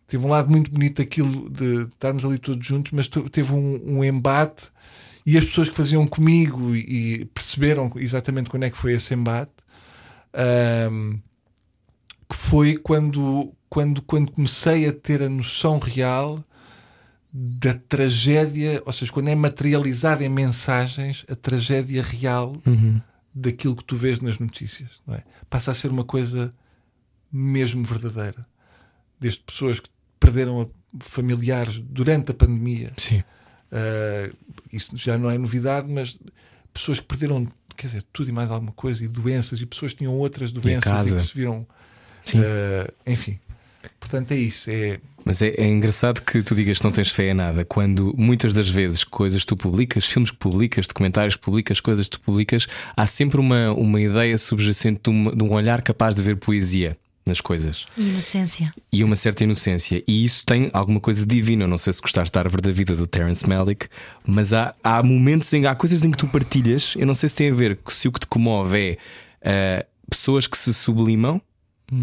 Teve um lado muito bonito aquilo de estarmos ali todos juntos, mas teve um, um embate e as pessoas que faziam comigo e, e perceberam exatamente quando é que foi esse embate. ahm, que foi quando, quando, quando comecei a ter a noção real da tragédia, ou seja, quando é materializada em mensagens a tragédia real daquilo que tu vês nas notícias. É? Passa a ser uma coisa mesmo verdadeira. Desde pessoas que perderam familiares durante a pandemia, Sim. Uh, isso já não é novidade, mas pessoas que perderam, quer dizer, tudo e mais alguma coisa, e doenças, e pessoas que tinham outras doenças e, que se viram. Uh, enfim. Portanto, é isso. É, Mas é, é engraçado que tu digas que não tens fé em nada, quando muitas das vezes coisas que tu publicas, filmes que publicas, documentários que publicas, coisas que tu publicas, há sempre uma, uma ideia subjacente de, uma- de um olhar capaz de ver poesia nas coisas Inocência. e uma certa inocência. E isso tem alguma coisa divina. Eu não sei se gostaste da árvore da vida do Terence Malick, mas há, há momentos em há coisas em que tu partilhas. Eu não sei se tem a ver com se o que te comove é ah, pessoas que se sublimam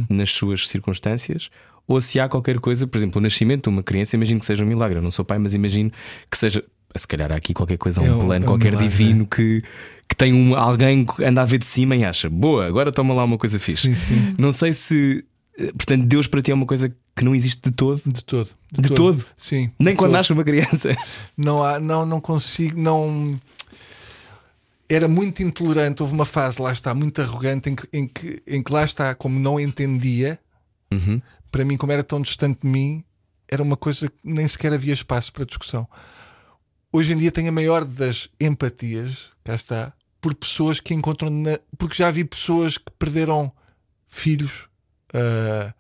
nas suas circunstâncias. Ou se há qualquer coisa, por exemplo, o nascimento de uma criança, imagino que seja um milagre. Eu não sou pai, mas imagino que seja, se calhar há aqui qualquer coisa, um É plano é um qualquer milagre, divino que, que tem um, alguém que anda a ver de cima e acha, boa, agora toma lá uma coisa fixe. Sim, sim. Não sei se. eh, Portanto, Deus para ti é uma coisa que não existe de todo. de todo. De todo? Sim. Nem de quando todo. nasce uma criança. Não, há, não, não consigo, não. Era muito intolerante. Houve uma fase, lá está, muito arrogante, em que, em que, em que lá está, como não entendia, Uhum. Para mim, como era tão distante de mim, era uma coisa que nem sequer havia espaço para discussão. Hoje em dia tenho a maior das empatias, cá está, por pessoas que encontram. Na... Porque já vi pessoas que perderam filhos, ah,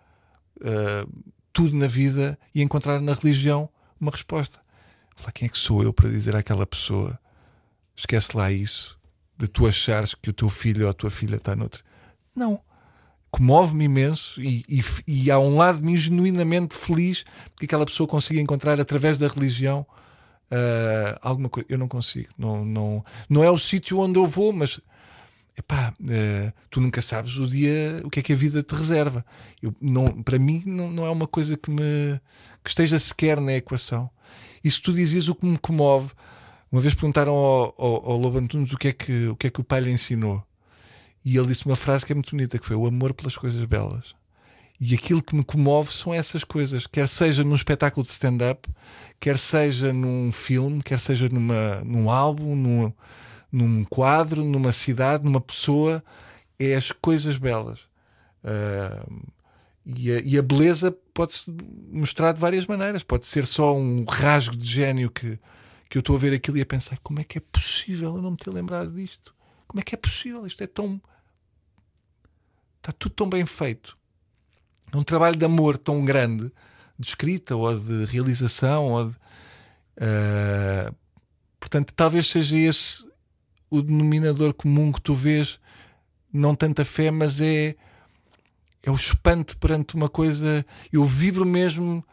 ah, tudo na vida, e encontraram na religião uma resposta. Falar, quem é que sou eu para dizer àquela pessoa? Esquece lá isso, de tu achares que o teu filho ou a tua filha está noutro. Não. Comove-me imenso e, e, e há um lado de mim genuinamente feliz que aquela pessoa consiga encontrar através da religião ah, alguma coisa. Eu não consigo. Não, não, não é o sítio onde eu vou, mas epá, eh, tu nunca sabes o dia, o que é que a vida te reserva. Eu, não, para mim, não, não é uma coisa que me que esteja sequer na equação. E se tu dizias o que me comove, uma vez perguntaram ao, ao, ao Lobo Antunes o que, é que, o que é que o pai lhe ensinou. E ele disse uma frase que é muito bonita, que foi o amor pelas coisas belas. E aquilo que me comove são essas coisas, quer seja num espetáculo de stand-up, quer seja num filme, quer seja numa, num álbum, num, num quadro, numa cidade, numa pessoa, é as coisas belas. Ah, e, a, e a beleza pode-se mostrar de várias maneiras. Pode ser só um rasgo de gênio que, que eu estou a ver aquilo e a pensar: como é que é possível eu não me ter lembrado disto? Como é que é possível? Isto é tão. Está tudo tão bem feito. É um trabalho de amor tão grande, de escrita ou de realização. Ou de, ah, portanto, talvez seja esse o denominador comum que tu vês. Não tanta fé, mas é é o espanto perante uma coisa. Eu vibro mesmo.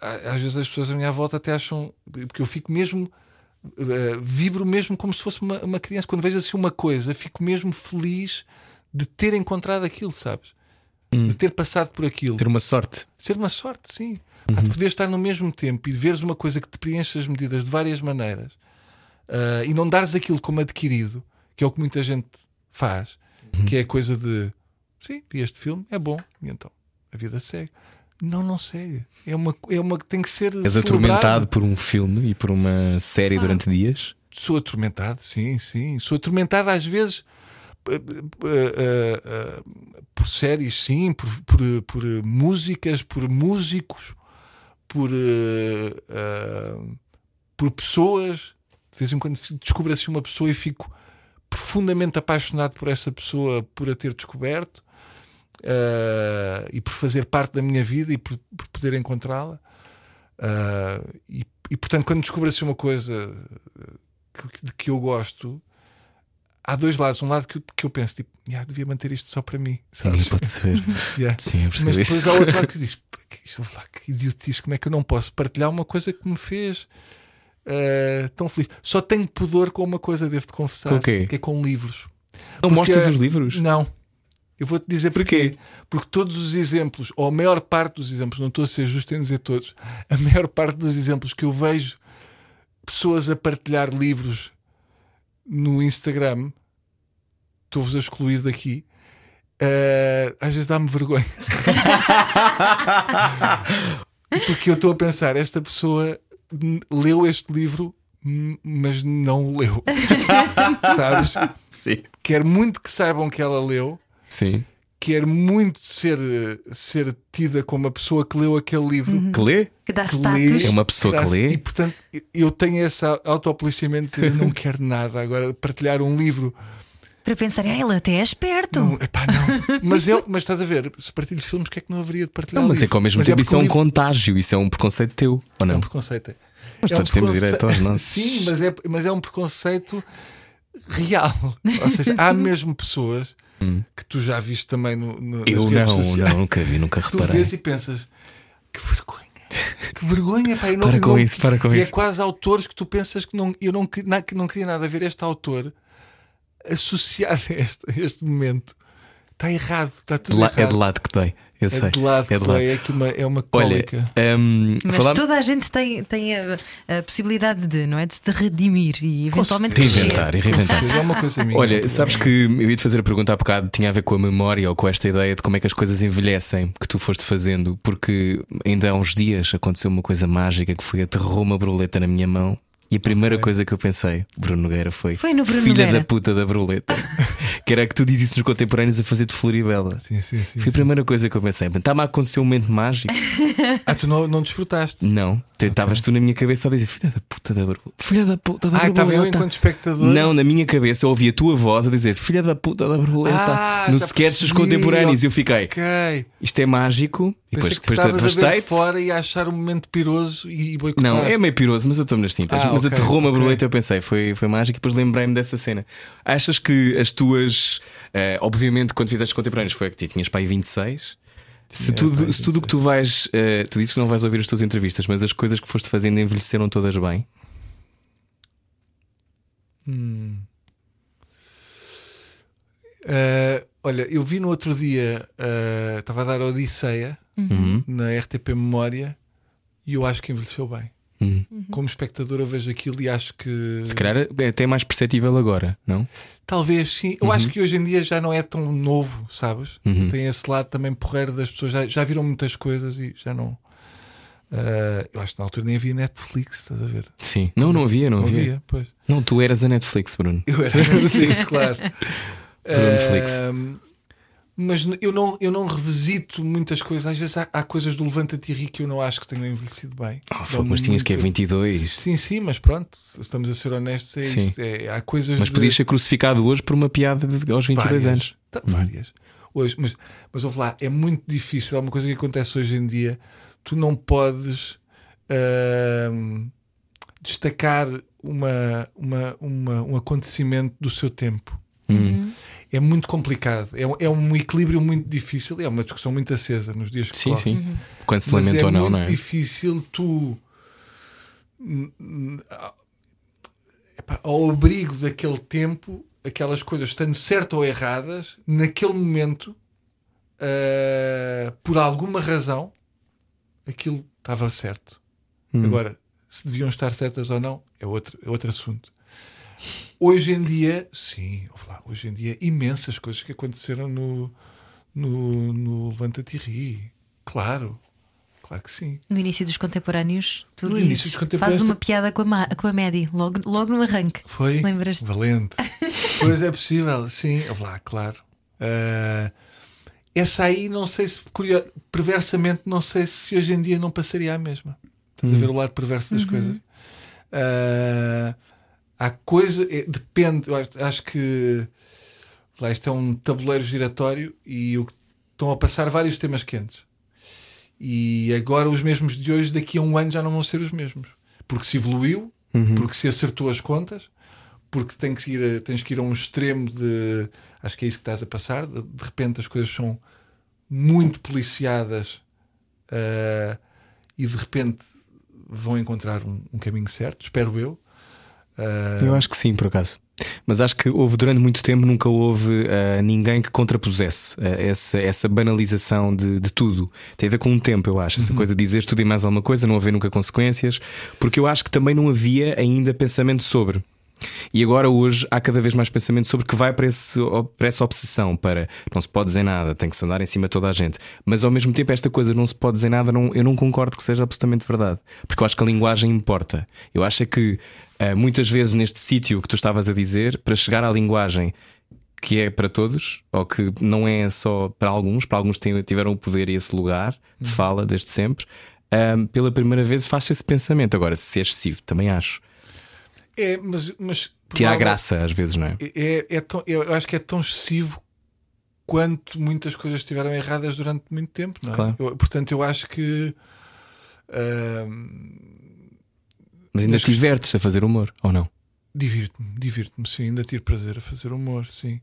Á- Às vezes as pessoas à minha volta até acham. Porque eu fico mesmo. Eh, vibro mesmo como se fosse uma, uma criança. Quando vejo assim uma coisa, fico mesmo feliz de ter encontrado aquilo, sabes? De ter passado por aquilo. Ter uma sorte. Ser uma sorte, sim. Pá, de poder estar no mesmo tempo e de veres uma coisa que te preenche as medidas de várias maneiras ah, e não dares aquilo como adquirido, que é o que muita gente faz, que é a coisa de sim, este filme, é bom, e então a vida segue. Não, não segue. É uma, é uma que tem que ser. És celebrado. atormentado por um filme e por uma série durante dias. Sou atormentado, sim, sim. Sou atormentado às vezes eh, eh, eh, por séries, sim, por, por, por músicas, por músicos, por, por pessoas. De vez em quando descubro assim uma pessoa e fico profundamente apaixonado por essa pessoa, por a ter descoberto eh, e por fazer parte da minha vida e por, por poder encontrá-la. Eh, e, e portanto, quando descubro assim uma coisa que, de que eu gosto, há dois lados. Um lado que, eu- que eu penso, tipo, "Ya, devia manter isto só para mim. Sabes? pode saber. Ya. Sim, eu percebo Mas depois isso. há outro lado que diz, "Pá, que isto, lá, que idiotice, como é que eu não posso partilhar uma coisa que me fez eh, tão feliz? Só tenho pudor com uma coisa, devo-te confessar, Com o quê? que é com livros. Não Porque- mostras os livros? Não. Eu vou-te dizer porquê. Porque todos os exemplos, ou a maior parte dos exemplos, não estou a ser justo em dizer todos, a maior parte dos exemplos que eu vejo pessoas a partilhar livros no Instagram, estou-vos a excluir daqui. eh, às vezes dá-me vergonha. Porque eu estou a pensar, esta pessoa leu este livro, mas não o leu. Sabes? Sim. Quer muito que saibam que ela leu, Sim. quer muito ser, ser tida como a pessoa que leu aquele livro. Uhum. Que lê? Que dá Que status. É uma pessoa que lê. E portanto, eu tenho esse autopoliciamento de não quero nada. Agora, partilhar um livro. Para pensar, ah, ele até é esperto. Não, epá, não. Mas, ele, mas estás a ver, se partilho filmes, que é que não haveria de partilhar? Não, mas é que ao mesmo Mas tempo porque isso é um livro- contágio, isso é um preconceito teu, ou É não? um preconceito. Mas É um todos temos preconce- direito aos nossos. Sim, mas é, mas é um preconceito real. Ou seja, há mesmo pessoas que tu já viste também no, no, Hum. Eu não, não, nunca vi, nunca Tu reparei. vês e pensas que vergonha. Que vergonha, pá. eu não- Para com não- isso, para com e isso. é quase autores que tu pensas que não, eu não, na- que não queria nada a ver este autor associado a este, a este momento. Está errado, está tudo la- errado. é de lado que dei, eu sei. É de lado, é de lado. é, aqui uma, é uma Olha, cólica. hum, Mas falar- toda a gente tem, tem a, a possibilidade de, não é? De se redimir e eventualmente crescer. reinventar e reinventar. É uma coisa minha. Olha, sabes que eu ia te fazer a pergunta há bocado, tinha a ver com a memória ou com esta ideia de como é que as coisas envelhecem que tu foste fazendo, porque ainda há uns dias aconteceu uma coisa mágica que foi aterrou uma bruleta na minha mão. E a primeira coisa que eu pensei, Bruno Nogueira, foi, Foi no Bruno filha Nogueira. da puta da bruleta. que era que tu dizes isso nos contemporâneos a fazer de Floribela. Sim, sim, sim. Foi a primeira coisa que eu pensei. Está-me a acontecer um momento mágico. Ah, tu não, não desfrutaste. Não, estavas tu na minha cabeça a dizer filha da puta da bruleta. Filha da puta da Ah, estava eu borboleta." enquanto espectador. Não, na minha cabeça eu ouvi a tua voz a dizer filha da puta da borboleta Ah, no sketch dos contemporâneos. E eu fiquei, isto é mágico. E depois, depois a ver de fora e a achar um momento piroso e boicotaste. Não, é meio piroso, mas eu estou nas tintas. Ah, mas ok, aterrou uma ok. borboleta eu pensei, foi, foi mágico e depois lembrei-me dessa cena. Achas que as tuas. eh, obviamente, quando fizeste contemporâneos foi que tinhas para aí 26. Se Tinha tudo, se tudo o que tu vais. eh, tu dizes que não vais ouvir as tuas entrevistas, mas as coisas que foste fazendo envelheceram todas bem. Ah, olha, eu vi no outro dia, estava a dar a Odisseia Uhum. na RTP Memória e eu acho que envelheceu bem. Uhum. Como espectador, eu vejo aquilo e acho que. Se calhar é até mais perceptível agora, não? Talvez sim. Eu acho que hoje em dia já não é tão novo, sabes? Uhum. Tem esse lado também porreiro das pessoas, já, já viram muitas coisas e já não. Ah, eu acho que na altura nem havia Netflix, estás a ver? Sim. Não, não havia, não, Não havia. havia, pois. Não, tu eras a Netflix, Bruno. Eu era Netflix, claro. Netflix. Mas eu não, eu não revisito muitas coisas. Às vezes há, há coisas do Levanta-te e Ri que eu não acho que tenham envelhecido bem. Fogo, mas tinhas que é muito- 22. Sim, sim, mas pronto, estamos a ser honestos. É isto. É, há coisas. Mas de- podias ser crucificado hoje por uma piada de, aos 22 várias, anos. Tá, várias. Hoje, mas, mas ouve lá, é muito difícil. Há uma coisa que acontece hoje em dia. Tu não podes ahm, destacar uma, uma, uma, um acontecimento do seu tempo. Hum. É muito complicado. É, um- é um equilíbrio muito difícil. É uma discussão muito acesa nos dias que Sim, correm. sim. Quando se é ou não, muito não é? difícil tu epá, ao abrigo daquele tempo, aquelas coisas estando certas ou erradas, naquele momento, ah, por alguma razão, aquilo estava certo. Hum. Agora, se deviam estar certas ou não, é outro, é outro assunto. Hoje em dia, sim, lá, hoje em dia, imensas coisas que aconteceram no, no, no Levanta-te Ri. Claro, claro que sim. No início dos contemporâneos, tu No início dos contemporâneos, fazes uma piada com a, com a Maddie, logo, logo no arranque. Foi Lembras-te? valente. pois é possível, sim, lá, claro. Ah, essa aí, não sei se, perversamente, não sei se hoje em dia não passaria a mesma. Estás a ver o lado perverso das coisas? Ah, há coisa, é, depende, acho, acho que lá isto é um tabuleiro giratório e o, estão a passar vários temas quentes. E agora os mesmos de hoje, daqui a um ano, já não vão ser os mesmos. Porque se evoluiu, porque se acertou as contas, porque tem que ir a- tens que ir a um extremo de. Acho que é isso que estás a passar. De, de repente as coisas são muito policiadas ah, e de repente vão encontrar um, um caminho certo, espero eu. Eu acho que sim, por acaso. Mas acho que houve durante muito tempo nunca houve uh, ninguém que contrapusesse uh, essa, essa banalização de, de, tudo. Tem a ver com um tempo, eu acho. Essa Uhum. coisa de dizer tudo e mais alguma coisa, não haver nunca consequências, porque eu acho que também não havia ainda pensamento sobre. E agora, hoje, há cada vez mais pensamento sobre que vai para, esse, para essa obsessão para não se pode dizer nada, tem que se andar em cima de toda a gente. Mas ao mesmo tempo, esta coisa não se pode dizer nada, não, eu não concordo que seja absolutamente verdade. Porque eu acho que a linguagem importa. Eu acho é que uh, muitas vezes neste sítio que tu estavas a dizer, para chegar à linguagem que é para todos, ou que não é só para alguns, para alguns tiveram o poder e esse lugar de fala desde sempre, um, pela primeira vez faz esse pensamento. Agora, se é excessivo, também acho. É, mas, mas Tira a graça às vezes, não é? É, é tão, eu acho que é tão excessivo quanto muitas coisas estiveram erradas durante muito tempo, não é? Claro. Eu- portanto, eu acho que ahm, Mas ainda te divertes a fazer humor, ou não? divirto-me, divirto-me, sim, ainda tiro prazer a fazer humor, sim.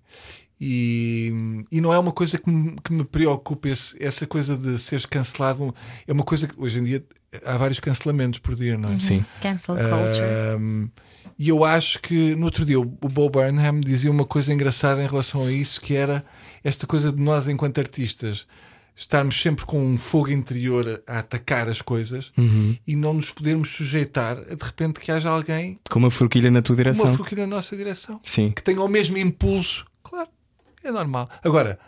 E, e não é uma coisa que me, que me preocupe, esse- essa coisa de seres cancelado. É uma coisa que hoje em dia há vários cancelamentos por dia, não é? Sim. Cancel culture. Um, e eu acho que no outro dia o Bo Burnham dizia uma coisa engraçada em relação a isso, que era esta coisa de nós, enquanto artistas, estarmos sempre com um fogo interior a, atacar as coisas Uhum. e não nos podermos sujeitar a de repente que haja alguém Com uma forquilha na tua direção. uma forquilha na nossa direção Sim. que tenha o mesmo impulso. Claro, é normal. Agora,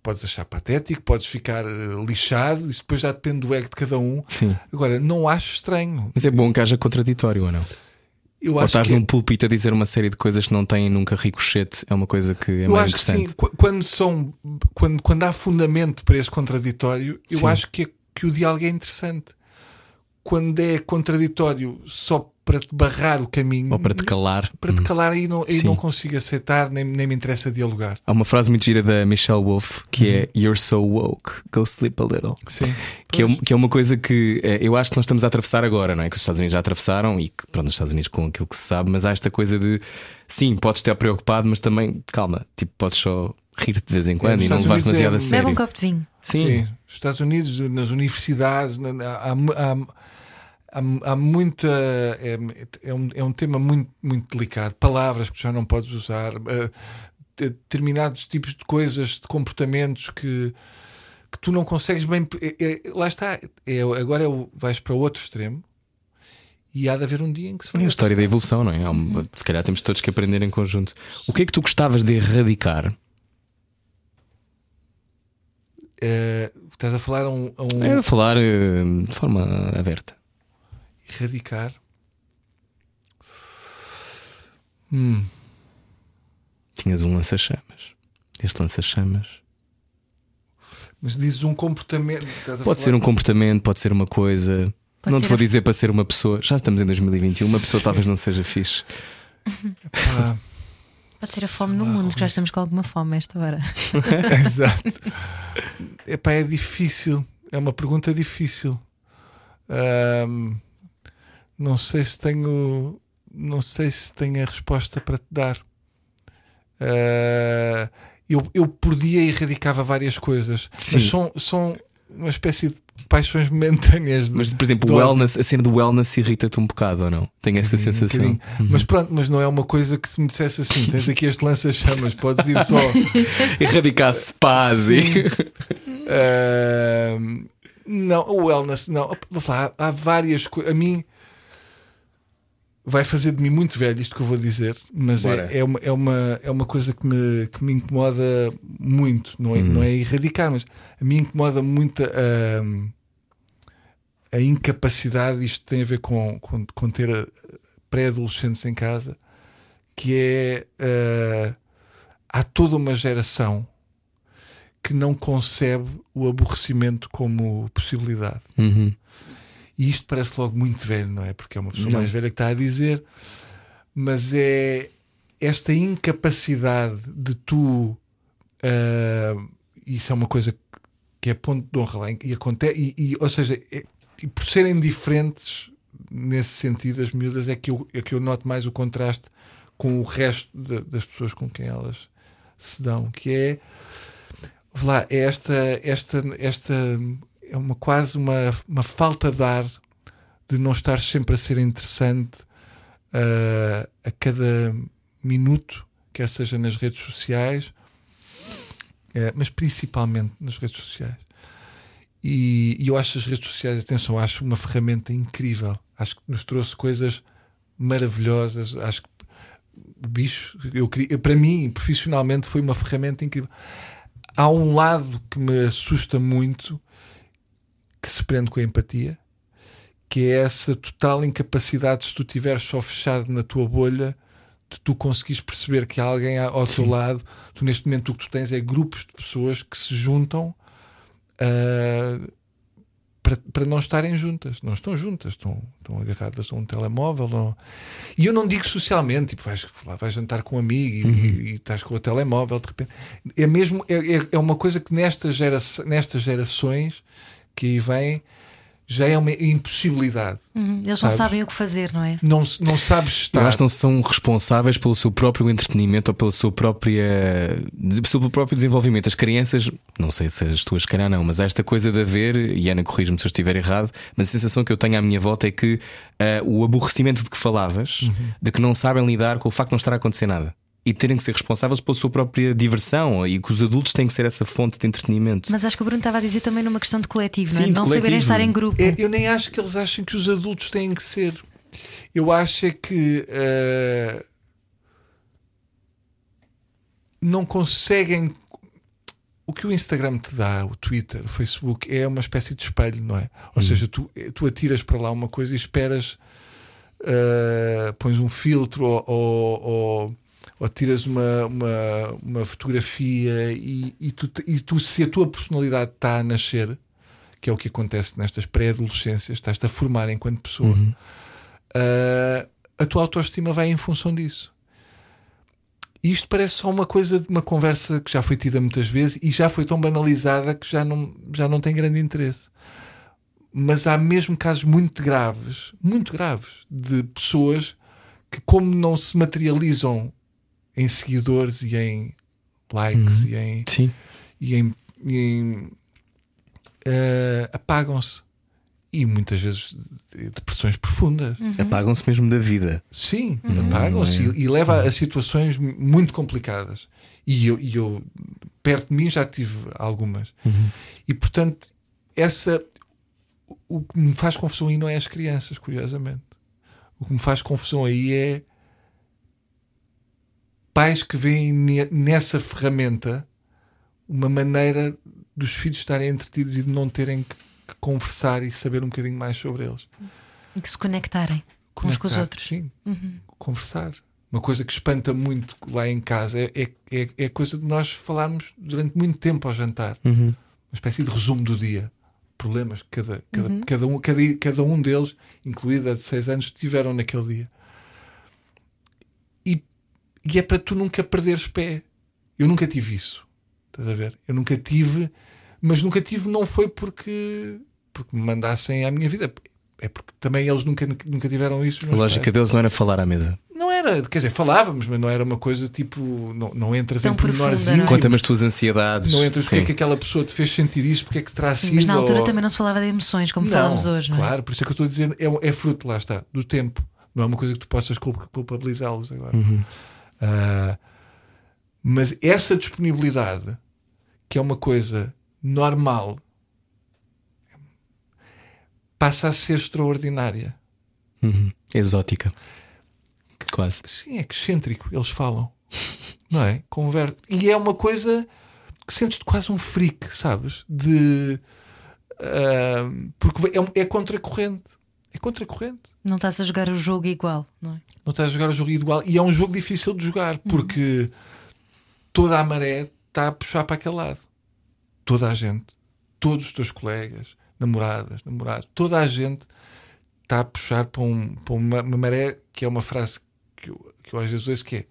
podes achar patético, podes ficar eh, lixado, isso depois já depende do ego de cada um. Sim. Agora, não acho estranho. Mas é bom que haja contraditório ou não? Eu ou acho estás que é- num púlpito a dizer uma série de coisas que não têm nunca ricochete, é uma coisa que é eu mais acho que interessante. sim, qu- quando, são, quando, quando há fundamento para esse contraditório, eu Sim. acho que, é- que o diálogo é interessante. Quando é contraditório só para te barrar o caminho, Ou para te calar. para te Hum. calar, aí não, Sim. não consigo aceitar, nem, nem me interessa dialogar. Há uma frase muito gira da Michelle Wolf que é You're so woke, go sleep a little. Sim. Que é, que é uma coisa que eh, eu acho que nós estamos a atravessar agora, não é? Que os Estados Unidos já atravessaram e que, pronto, os Estados Unidos com aquilo que se sabe, mas há esta coisa de sim, podes estar preocupado, mas também, calma, tipo, podes só rir de vez em quando nos e não levar demasiado é- a Bebe sério. um copo de vinho. Sim. Sim, nos Estados Unidos, nas universidades, na- há, há, há, há muita. É, é, um, é um tema muito, muito delicado. Palavras que já não podes usar, eh, de- determinados tipos de coisas, de comportamentos que, que tu não consegues bem. é- é- lá está. É, agora é o- vais para o outro extremo e há de haver um dia em que se É a história da evolução, não é? Há Uhum. uma- se calhar temos todos que aprender em conjunto. O que é que tu gostavas de erradicar? Eh, estás a falar a um, a um É falar eh, de forma aberta. erradicar. Hum. Tinhas um lança-chamas. Este lança-chamas. Mas dizes um comportamento. estás a Pode falar- ser um comportamento, pode ser uma coisa. Pode não ser te vou a- dizer para ser uma pessoa. Já estamos em 2021. Uma pessoa talvez não seja fixe. Ah, Pode ser a fome no mundo, que já estamos com alguma fome a esta hora. exato. Epá, é difícil. É uma pergunta difícil. Ahm, não sei se tenho. Não sei se tenho a resposta para te dar. Ah, eu, eu por dia erradicava várias coisas, Sim. mas são, são uma espécie de paixões momentâneas. Mas, por exemplo, de o ódio. wellness, a cena do wellness irrita-te um bocado ou não? Tenho essa Um sensação. bocadinho. Mas pronto, mas não é uma coisa que se me dissesse assim: tens aqui este lança-chamas, podes ir só. Erradicar-se paz e. Ahm, não, o wellness, não. Vou falar, há, várias coisas. A mim vai fazer de mim muito velho isto que eu vou dizer, mas é, é, uma, é, uma, é uma coisa que me, que me incomoda muito. Não é, não é erradicar, mas a mim incomoda muito a, a incapacidade. Isto tem a ver com, com, com ter a- pré-adolescentes em casa, que é ah, há toda uma geração que não concebe o aborrecimento como possibilidade. Uhum. E isto parece logo muito velho, não é? Porque é uma pessoa Não. mais velha que está a dizer, mas é esta incapacidade de tu. ah, isso é uma coisa que é ponto de honra lá. E, acontece, e, e, ou seja, é- e por serem diferentes nesse sentido, as miúdas, é que, eu, é que eu noto mais o contraste com o resto da- das pessoas com quem elas se dão, que é. lá, é esta, esta, esta é uma quase uma, uma falta de ar de não estar sempre a ser interessante ah, a cada minuto, quer seja nas redes sociais, eh, mas principalmente nas redes sociais. E, e eu acho as redes sociais, atenção, acho uma ferramenta incrível. Acho que nos trouxe coisas maravilhosas. Acho que o bicho, eu, queria- para mim, profissionalmente, foi uma ferramenta incrível. Há um lado que me assusta muito, que se prende com a empatia, que é essa total incapacidade, se tu estiveres só fechado na tua bolha, de tu conseguires perceber que há alguém ao teu lado. Tu, neste momento, o que tu tens é grupos de pessoas que se juntam ah, para, para não estarem juntas. Não estão juntas, estão, estão agarradas a um telemóvel. não- E eu não digo socialmente, tipo, vais, lá, vais jantar com um amigo e, e estás com o telemóvel de repente. É mesmo, é, é- é uma coisa que nestas, gera, nestas gerações que aí vêm já é uma impossibilidade. Uhum, Eles Sabes? não sabem o que fazer, não é? Não, não sabes estar. Eu acho que não são responsáveis pelo seu próprio entretenimento ou pela sua própria, pelo seu próprio desenvolvimento. As crianças, não sei se as tuas, se calhar não, mas há esta coisa de haver, e Ana, corrige-me se eu estiver errado, mas a sensação que eu tenho à minha volta é que ah, o aborrecimento de que falavas, de que não sabem lidar com o facto de não estar a acontecer nada. E terem que ser responsáveis pela sua própria diversão e que os adultos têm que ser essa fonte de entretenimento. Mas acho que o Bruno estava a dizer também numa questão de coletivo, não é? Sim, de Não coletivo. saberem estar em grupo. É, eu nem acho que eles achem que os adultos têm que ser. Eu acho é que eh, não conseguem. O que o Instagram te dá, o Twitter, o Facebook, é uma espécie de espelho, não é? Ou seja, tu, tu atiras para lá uma coisa e esperas, eh, pões um filtro ou, ou, ou- ou tiras uma, uma, uma fotografia e, e, tu, e tu, se a tua personalidade está a nascer, que é o que acontece nestas pré-adolescências, estás-te a formar enquanto pessoa, ah, a tua autoestima vai em função disso. E isto parece só uma coisa de uma conversa que já foi tida muitas vezes e já foi tão banalizada que já não, já não tem grande interesse. Mas há mesmo casos muito graves, muito graves, de pessoas que, como não se materializam em seguidores e em likes e em Sim. e em, e em, eh, apagam-se e muitas vezes de- depressões profundas. Apagam-se mesmo da vida. Sim, apagam-se e, e leva a situações mu- muito complicadas. E eu, e eu, perto de mim, já tive algumas. E portanto, essa o- o que me faz confusão aí não é as crianças, curiosamente. O que me faz confusão aí é pais que veem ne- nessa ferramenta uma maneira dos filhos estarem entretidos e de não terem que, conversar e saber um bocadinho mais sobre eles. E que se conectarem uns com os Conectar, outros. Sim, conversar. Uma coisa que espanta muito lá em casa é, é, é, a coisa de nós falarmos durante muito tempo ao jantar. Uma espécie de resumo do dia. Problemas que cada, cada, cada, um, cada, cada um deles, incluída a de 6 anos, tiveram naquele dia. E, é para tu nunca perderes pé. Eu nunca tive isso. Estás a ver? Eu nunca tive, mas nunca tive não foi porque, porque me mandassem à minha vida. É porque também eles nunca, nunca tiveram isso. A lógica pais. deles não era falar à mesa. Não era, quer dizer, falávamos, mas não era uma coisa tipo. Não, não entras Tão em pormenores é? íntimos. Conta-me as tuas ansiedades. Não entras porque é Sim. que aquela pessoa te fez sentir isso, porque é que terá sido. Mas na altura ou- também não se falava de emoções, como Não, falamos hoje, não é? Claro, por isso é que eu estou a dizer, é, é fruto, lá está, do tempo. Não é uma coisa que tu possas culp- culpabilizá-los agora. Uhum. Ah, mas essa disponibilidade, que é uma coisa normal, passa a ser extraordinária. Uhum. Exótica. Quase. Sim, é excêntrico, eles falam. Não é? Conver... E é uma coisa que sentes-te quase um freak, sabes? De. ah, porque é, é contracorrente. É contracorrente. Não estás a jogar o jogo igual, não é? Não estás a jogar o jogo igual. E é um jogo difícil de jogar porque toda a maré está a puxar para aquele lado. Toda a gente, todos os teus colegas, namoradas, namorados, toda a gente está a puxar para, um, para uma, uma maré que é uma frase que eu, que eu às vezes ouço que é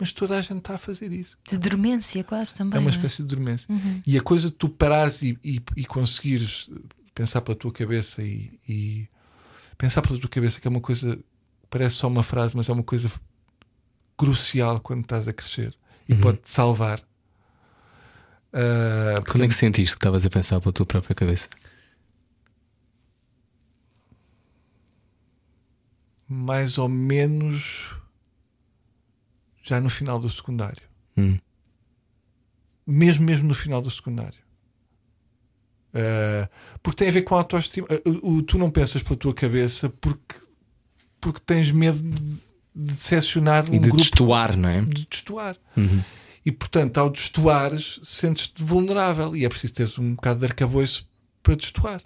mas toda a gente está a fazer isso. De dormência, quase também. É uma não espécie de dormência. E a coisa de tu parares e, e, e conseguires pensar pela tua cabeça e, e pensar pela tua cabeça, que é uma coisa, parece só uma frase, mas é uma coisa crucial quando estás a crescer e pode-te salvar. Ah, Quando é que sentiste que estavas a pensar pela tua própria cabeça? mais ou menos já no final do secundário. Hum. Mesmo, mesmo no final do secundário. Uh, porque tem a ver com a autoestima. Uh, o, o- tu não pensas pela tua cabeça porque, porque tens medo de, de decepcionar E um de grupo destoar, não é? de destoar. E portanto, ao destoares, sentes-te vulnerável e é preciso teres um bocado de arcabouço para destoar.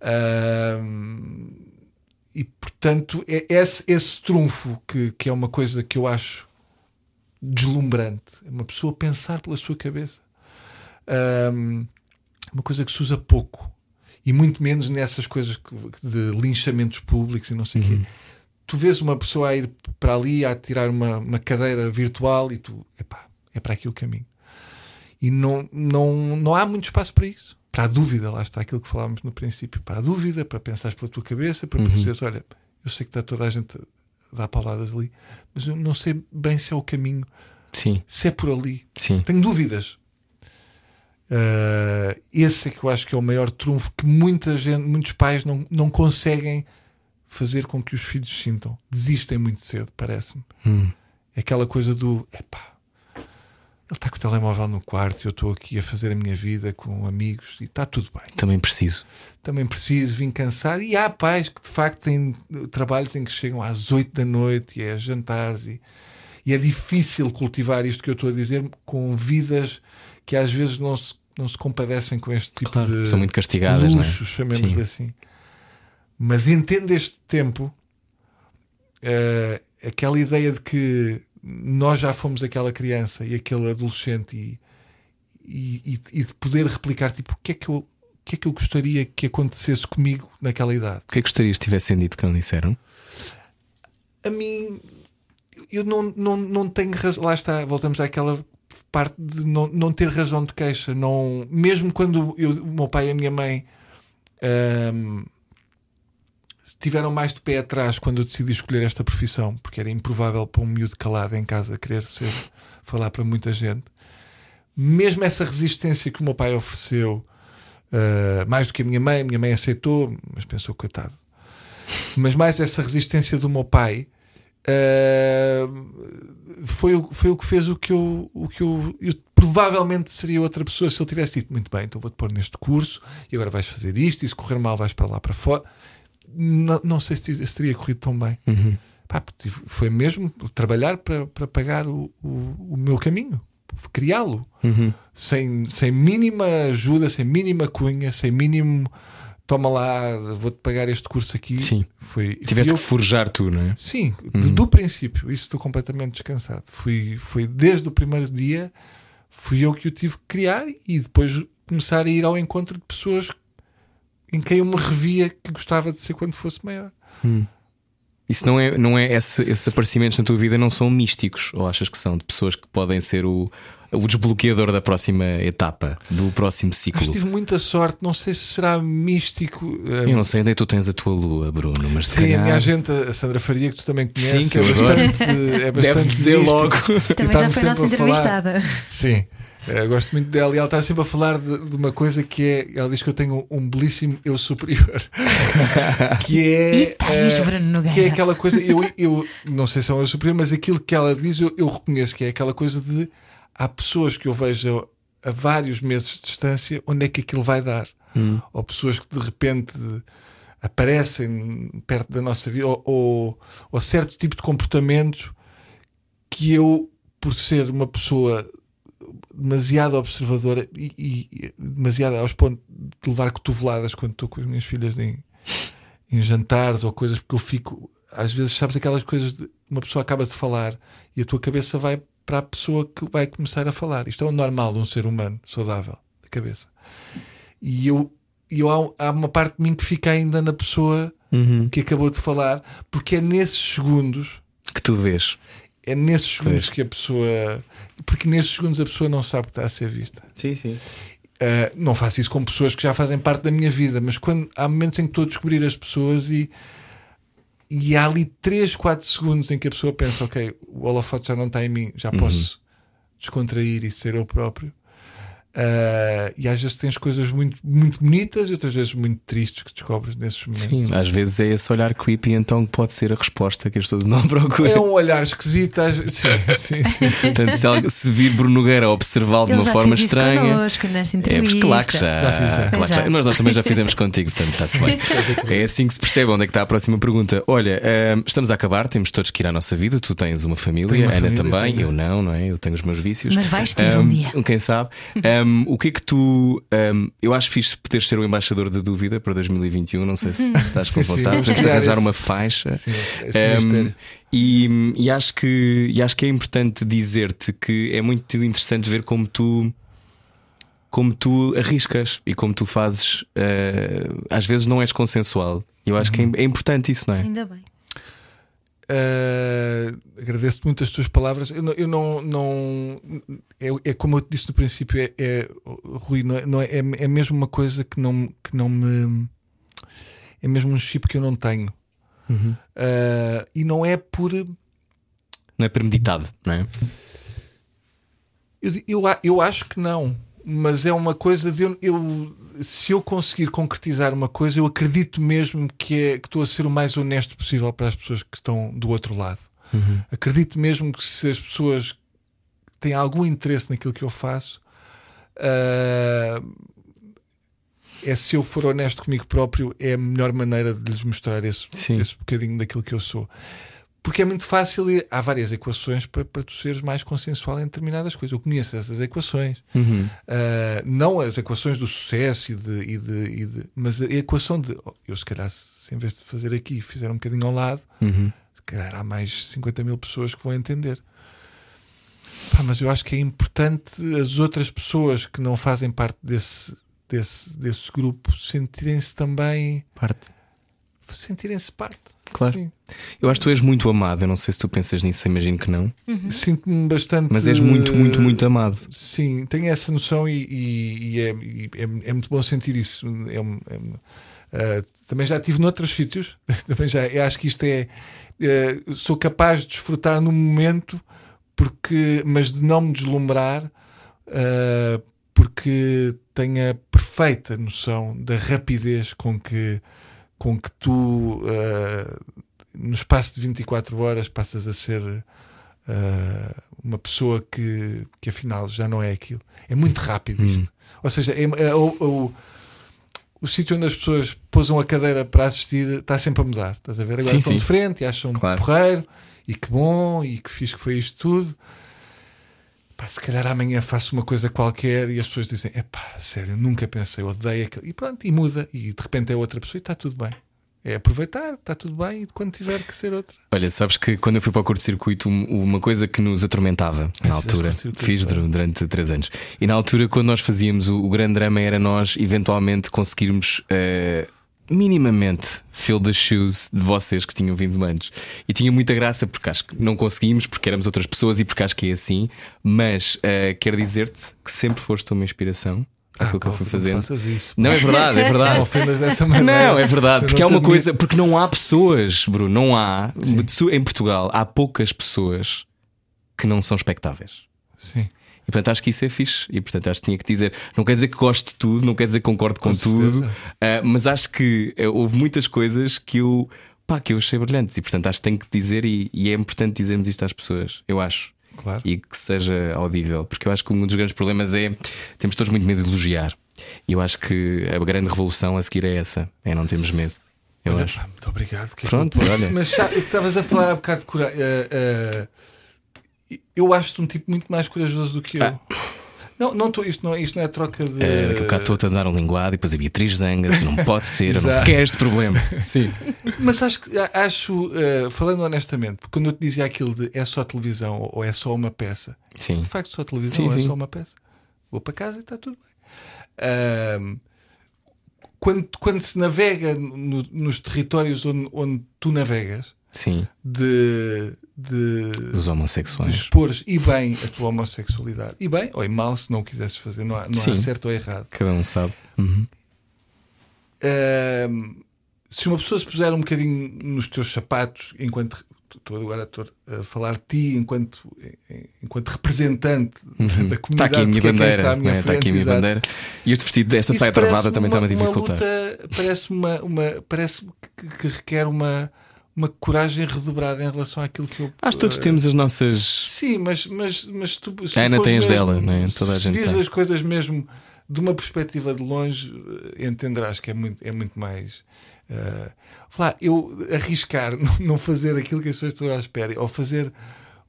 Ahm, e portanto, é esse, esse trunfo que, que é uma coisa que eu acho deslumbrante. É uma pessoa pensar pela sua cabeça. Uma coisa que se usa pouco e muito menos nessas coisas de linchamentos públicos e não sei o quê. Tu vês uma pessoa a ir para ali a tirar uma, uma cadeira virtual e tu, epá, é para aqui o caminho. E não, não, não há muito espaço para isso. Para a dúvida, lá está aquilo que falámos no princípio. Para a dúvida, para pensares pela tua cabeça, para perceberes: olha, eu sei que está toda a gente a dar pauladas ali, mas eu não sei bem se é o caminho, Sim, se é por ali. sim. Tenho dúvidas. Uh, esse é que eu acho que é o maior trunfo que muita gente, muitos pais não, não conseguem fazer com que os filhos sintam. Desistem muito cedo, parece-me. É aquela coisa do epá, ele está com o telemóvel no quarto e eu estou aqui a fazer a minha vida com amigos e está tudo bem. Também preciso. Também preciso, vim cansado. E há pais que de facto têm trabalhos em que chegam às 8 da noite e é jantares e, e é difícil cultivar isto que eu estou a dizer com vidas que às vezes não se, não se compadecem com este tipo Claro, de são muito castigadas, não é? luxo, chamemos-lhe Sim. assim. Mas entende este tempo eh, aquela ideia de que nós já fomos aquela criança e aquele adolescente e, e, e- e de poder replicar tipo o que é que eu o que é que eu gostaria que acontecesse comigo naquela idade O que é que gostarias que tivessem dito que não disseram? a mim eu não, não, não tenho razão. Lá está, voltamos àquela parte de não, não ter razão de queixa. Não, mesmo quando eu, o meu pai e a minha mãe ahm, estiveram mais de pé atrás quando eu decidi escolher esta profissão, porque era improvável para um miúdo calado em casa querer ser, falar para muita gente. Mesmo essa resistência que o meu pai ofereceu, ah, mais do que a minha mãe, minha mãe aceitou, mas pensou, coitado mas mais essa resistência do meu pai uh, foi, o, foi o que fez o que eu, o que eu, eu provavelmente seria outra pessoa se ele tivesse dito muito bem, então vou-te pôr neste curso e agora vais fazer isto e se correr mal vais para lá para fora. Não, não sei se, se teria corrido tão bem. Pá, porque tive- foi mesmo trabalhar para, para pagar o, o, o meu caminho, criá-lo sem, sem mínima ajuda, sem mínima cunha, sem mínimo toma lá, vou-te pagar este curso aqui. Sim. Foi, Tiveste eu que forjar tu, não é? Sim, do- do princípio, isso estou completamente descansado. Fui, foi desde o primeiro dia, fui eu que o tive que criar e depois começar a ir ao encontro de pessoas em quem eu me revia que gostava de ser quando fosse maior. Isso não é, não é esse- esses aparecimentos na tua vida não são místicos, ou achas que são de pessoas que podem ser o, o desbloqueador da próxima etapa, do próximo ciclo? Mas tive muita sorte, não sei se será místico. eh, Eu não sei onde é que tu tens a tua lua, Bruno, mas se Sim, a calhar minha agente, a Sandra Faria, que tu também conheces, Sim, que é, bastante, é bastante deve dizer mística. logo. Também está-me já foi nossa a entrevistada. Sim, eu gosto muito dela e ela está sempre a falar de, de uma coisa que é. Ela diz que eu tenho um belíssimo eu superior. que é. E tens, eh, Bruno Nogueira. que é aquela coisa. Eu, eu não sei se é um eu superior, mas aquilo que ela diz eu, eu reconheço que é aquela coisa de. Há pessoas que eu vejo a vários meses de distância onde é que aquilo vai dar. Ou pessoas que de repente aparecem perto da nossa vida, ou, ou, ou certo tipo de comportamentos que eu, por ser uma pessoa demasiado observadora e, e- e demasiado aos pontos de levar cotoveladas quando estou com as minhas filhas em, em jantares ou coisas, porque eu fico, às vezes, sabes, aquelas coisas de uma pessoa acaba de falar e a tua cabeça vai para a pessoa que vai começar a falar. Isto é o normal de um ser humano saudável, da cabeça. E eu, eu há, há uma parte de mim que fica ainda na pessoa que acabou de falar, porque é nesses segundos que tu vês. É nesses segundos que a pessoa. Porque nesses segundos a pessoa não sabe que está a ser vista. Sim, sim. Uh, não faço isso com pessoas que já fazem parte da minha vida, mas quando há momentos em que estou a descobrir as pessoas e, e há ali 3, 4 segundos em que a pessoa pensa: Ok, o holofote já não está em mim, já posso descontrair e ser eu próprio. Ah, e às vezes tens coisas muito, muito bonitas e outras vezes muito tristes que descobres nesses momentos. Sim, às vezes é esse olhar creepy, então que pode ser a resposta que as pessoas não procuram. É um olhar esquisito. às- Sim, sim, sim. Portanto, se, algo- se vir Bruno Nogueira a observá-lo de uma já forma estranha. connosco É porque claro que já. Já fiz, já. claro que já. Já. Nós, nós também já fizemos contigo, portanto está-se bem. É assim que se percebe onde é que está a próxima pergunta. Olha, hum, estamos a acabar, temos todos que ir à nossa vida. Tu tens uma família, uma Ana família, também, eu não, não é? Eu tenho os meus vícios. Mas vais ter um Hum, dia. Quem sabe? Hum, o que é que tu. hum, eu acho fixe poderes ser o embaixador da dúvida para 2021. Não sei se estás com vontade. vamos arranjar esse- uma faixa. Sim, Um, mistério. e, e acho que, e acho que é importante dizer-te que é muito interessante ver como tu como tu arriscas e como tu fazes eh, às vezes não és consensual. Eu acho Uhum. que é, é importante isso, não é? Ainda bem. Uh, agradeço-te muito as tuas palavras. Eu não, eu não, não- é, é como eu te disse no princípio, é, é Rui, não é, não é, é- é mesmo uma coisa que não, que não me é mesmo um chip que eu não tenho. Uhum. Uh, e não é por Não é premeditado, não é? eu, eu, eu acho que não, mas é uma coisa de eu, eu- se eu conseguir concretizar uma coisa, eu acredito mesmo que é que estou a ser o mais honesto possível para as pessoas que estão do outro lado. Acredito mesmo que se as pessoas têm algum interesse naquilo que eu faço, ah, é se eu for honesto comigo próprio, é a melhor maneira de lhes mostrar esse, Sim. esse bocadinho daquilo que eu sou. Porque é muito fácil e há várias equações para, para tu seres mais consensual em determinadas coisas. Eu conheço essas equações. Uhum. Uh, não as equações do sucesso, e de, e de- e de- mas a equação de oh, eu, se calhar, se em vez de fazer aqui, fizer um bocadinho ao lado, Uhum. se calhar há mais 50 mil pessoas que vão entender. Pá, mas eu acho que é importante as outras pessoas que não fazem parte desse, desse, desse grupo sentirem-se também Parte. sentirem-se parte. Claro. Sim. Eu acho que tu és muito amado. Eu não sei se tu pensas nisso, imagino que não. Sinto-me bastante. Mas és muito, muito, muito amado. Sim, tenho essa noção e, e- e é, e é- é muito bom sentir isso. É ah, também já estive noutros sítios, também já eu acho que isto é. eh, sou capaz de desfrutar no momento, porque, mas de não me deslumbrar, ah, porque tenho a perfeita noção da rapidez com que, com que tu, ah, no espaço de 24 horas, passas a ser ah, uma pessoa que, que afinal já não é aquilo. É muito rápido isto. Ou seja, é, é- o, o, o sítio onde as pessoas pousam a cadeira para assistir está sempre a mudar. Estás a ver? Agora Sim, estão sim. de frente e acham Claro. porreiro e que bom e que fiz que foi isto tudo. Pá, se calhar amanhã faço uma coisa qualquer e as pessoas dizem: é pá, sério, nunca pensei, odeio aquilo. E pronto, e muda. E de repente é outra pessoa e está tudo bem. É aproveitar, está tudo bem e quando tiver que ser outra. Olha, sabes que quando eu fui para o curto-circuito, um- uma coisa que nos atormentava na altura, curto-circuito, fiz durante três anos. E na altura, quando nós fazíamos, o, o grande drama era nós eventualmente conseguirmos eh, minimamente fill the shoes de vocês que tinham vindo antes. E tinha muita graça porque acho que não conseguimos, porque éramos outras pessoas e porque acho que é assim. Mas eh, quero dizer-te que sempre foste uma inspiração. Aquilo que eu fui não fazendo. Não, é verdade, é verdade. Não ofendas dessa maneira. Não, é verdade, porque te uma admito. coisa, porque não há pessoas, Bruno, não há. Em Portugal há poucas pessoas que não são expectáveis. Sim. E portanto acho que isso é fixe. E portanto acho que tinha que dizer. Não quer dizer que goste de tudo, não quer dizer que concordo com, Com tudo, ah, mas acho que ah, houve muitas coisas que eu, pá, que eu achei brilhantes. E portanto acho que tenho que dizer, e, e é importante dizermos isto às pessoas, eu acho. Claro. E que seja audível, porque eu acho que um dos grandes problemas é temos todos muito medo de elogiar. E eu acho que a grande revolução a seguir é essa: é não termos medo. Eu Olha, acho. pá, muito obrigado. É Pronto, posso- olha. Mas estavas a falar há bocado de coragem. Eu acho-te um tipo muito mais corajoso do que eu. Ah. Não, não estou. Isto não, é- isto não é troca de. É, que o cá estou a dar um linguado e depois a Beatriz zanga-se, não pode ser, eu não quero este problema. Sim. Mas acho, que- a- acho eh, falando honestamente, porque quando eu te dizia aquilo de é só televisão ou- é só uma peça, Sim. de facto só televisão Sim, ou é sim. só uma peça. Vou para casa e está tudo bem. Ahm, quando, quando se navega no- nos territórios onde, onde tu navegas, Sim. de, de, Dos de homossexuais. expores e bem a tua homossexualidade, e bem ou e mal, se não quisesses fazer, não há, não há Sim. certo ou errado. Cada um sabe. Uhum. Ahm, se uma pessoa se puser um bocadinho nos teus sapatos, enquanto estou agora estou a falar de ti enquanto, enquanto representante Uhum. da Está comunidade. aqui a minha é bandeira. está à minha é? Está aqui a frente, minha exato. bandeira. E este vestido desta saia travada também está-me a dificultar. Parece uma, uma parece que, que requer uma, uma coragem redobrada em relação àquilo que eu. Acho que todos eh, temos as nossas. Sim, mas, mas, mas tu. Se Ana tem as dela, não é? Toda a se gente vires tem. as coisas mesmo de uma perspectiva de longe, eh, entenderás que é muito, é muito mais. lá, eu arriscar não- não fazer aquilo que as pessoas estão à espera ou fazer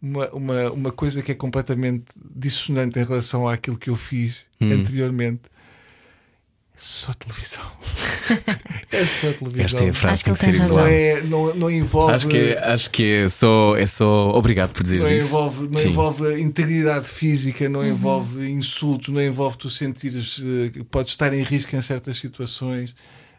uma, uma, uma coisa que é completamente dissonante em relação àquilo que eu fiz Hum. anteriormente. Só televisão. é só televisão. Esta é a frase Acho que tem que que ser não, isolada. é, não, não envolve. Acho que, é, acho que é, só, é só. Obrigado por dizeres Não isso. envolve, não Sim. envolve integridade física, não Uhum. envolve insultos, não envolve tu sentires que podes estar em risco em certas situações.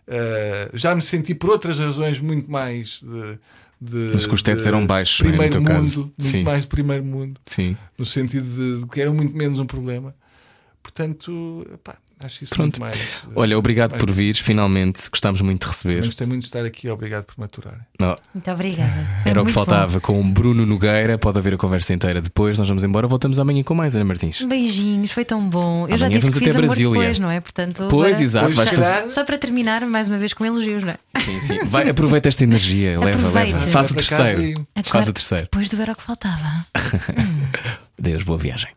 Eh, já me senti por outras razões muito mais de. de Mas que os tetos eram baixos, é, no primeiro teu mundo, caso. muito Sim. mais de primeiro mundo, Sim. no sentido de, de que era muito menos um problema. Portanto, pá, acho isso Pronto. muito mais. eh, Olha, obrigado mais por vires, finalmente. Gostámos muito de receber. Gostei muito de estar aqui, obrigado por maturar. Oh, Muito obrigada. era o que faltava com o Bruno Nogueira. Pode haver a conversa inteira depois. Nós vamos embora. Voltamos amanhã com mais, Ana Martins. bom. Beijinhos, foi tão bom. Eu já Amanhã disse vamos que fiz até amor Brasília. depois, não é? Portanto, Pois, agora- exato. Fazer. Só para terminar, mais uma vez com elogios, não é? Sim, sim. Vai, aproveita esta energia. Leva, Aproveite. leva. Faz o terceiro. Faz o terceiro. Depois do era o que faltava. Deus, boa viagem.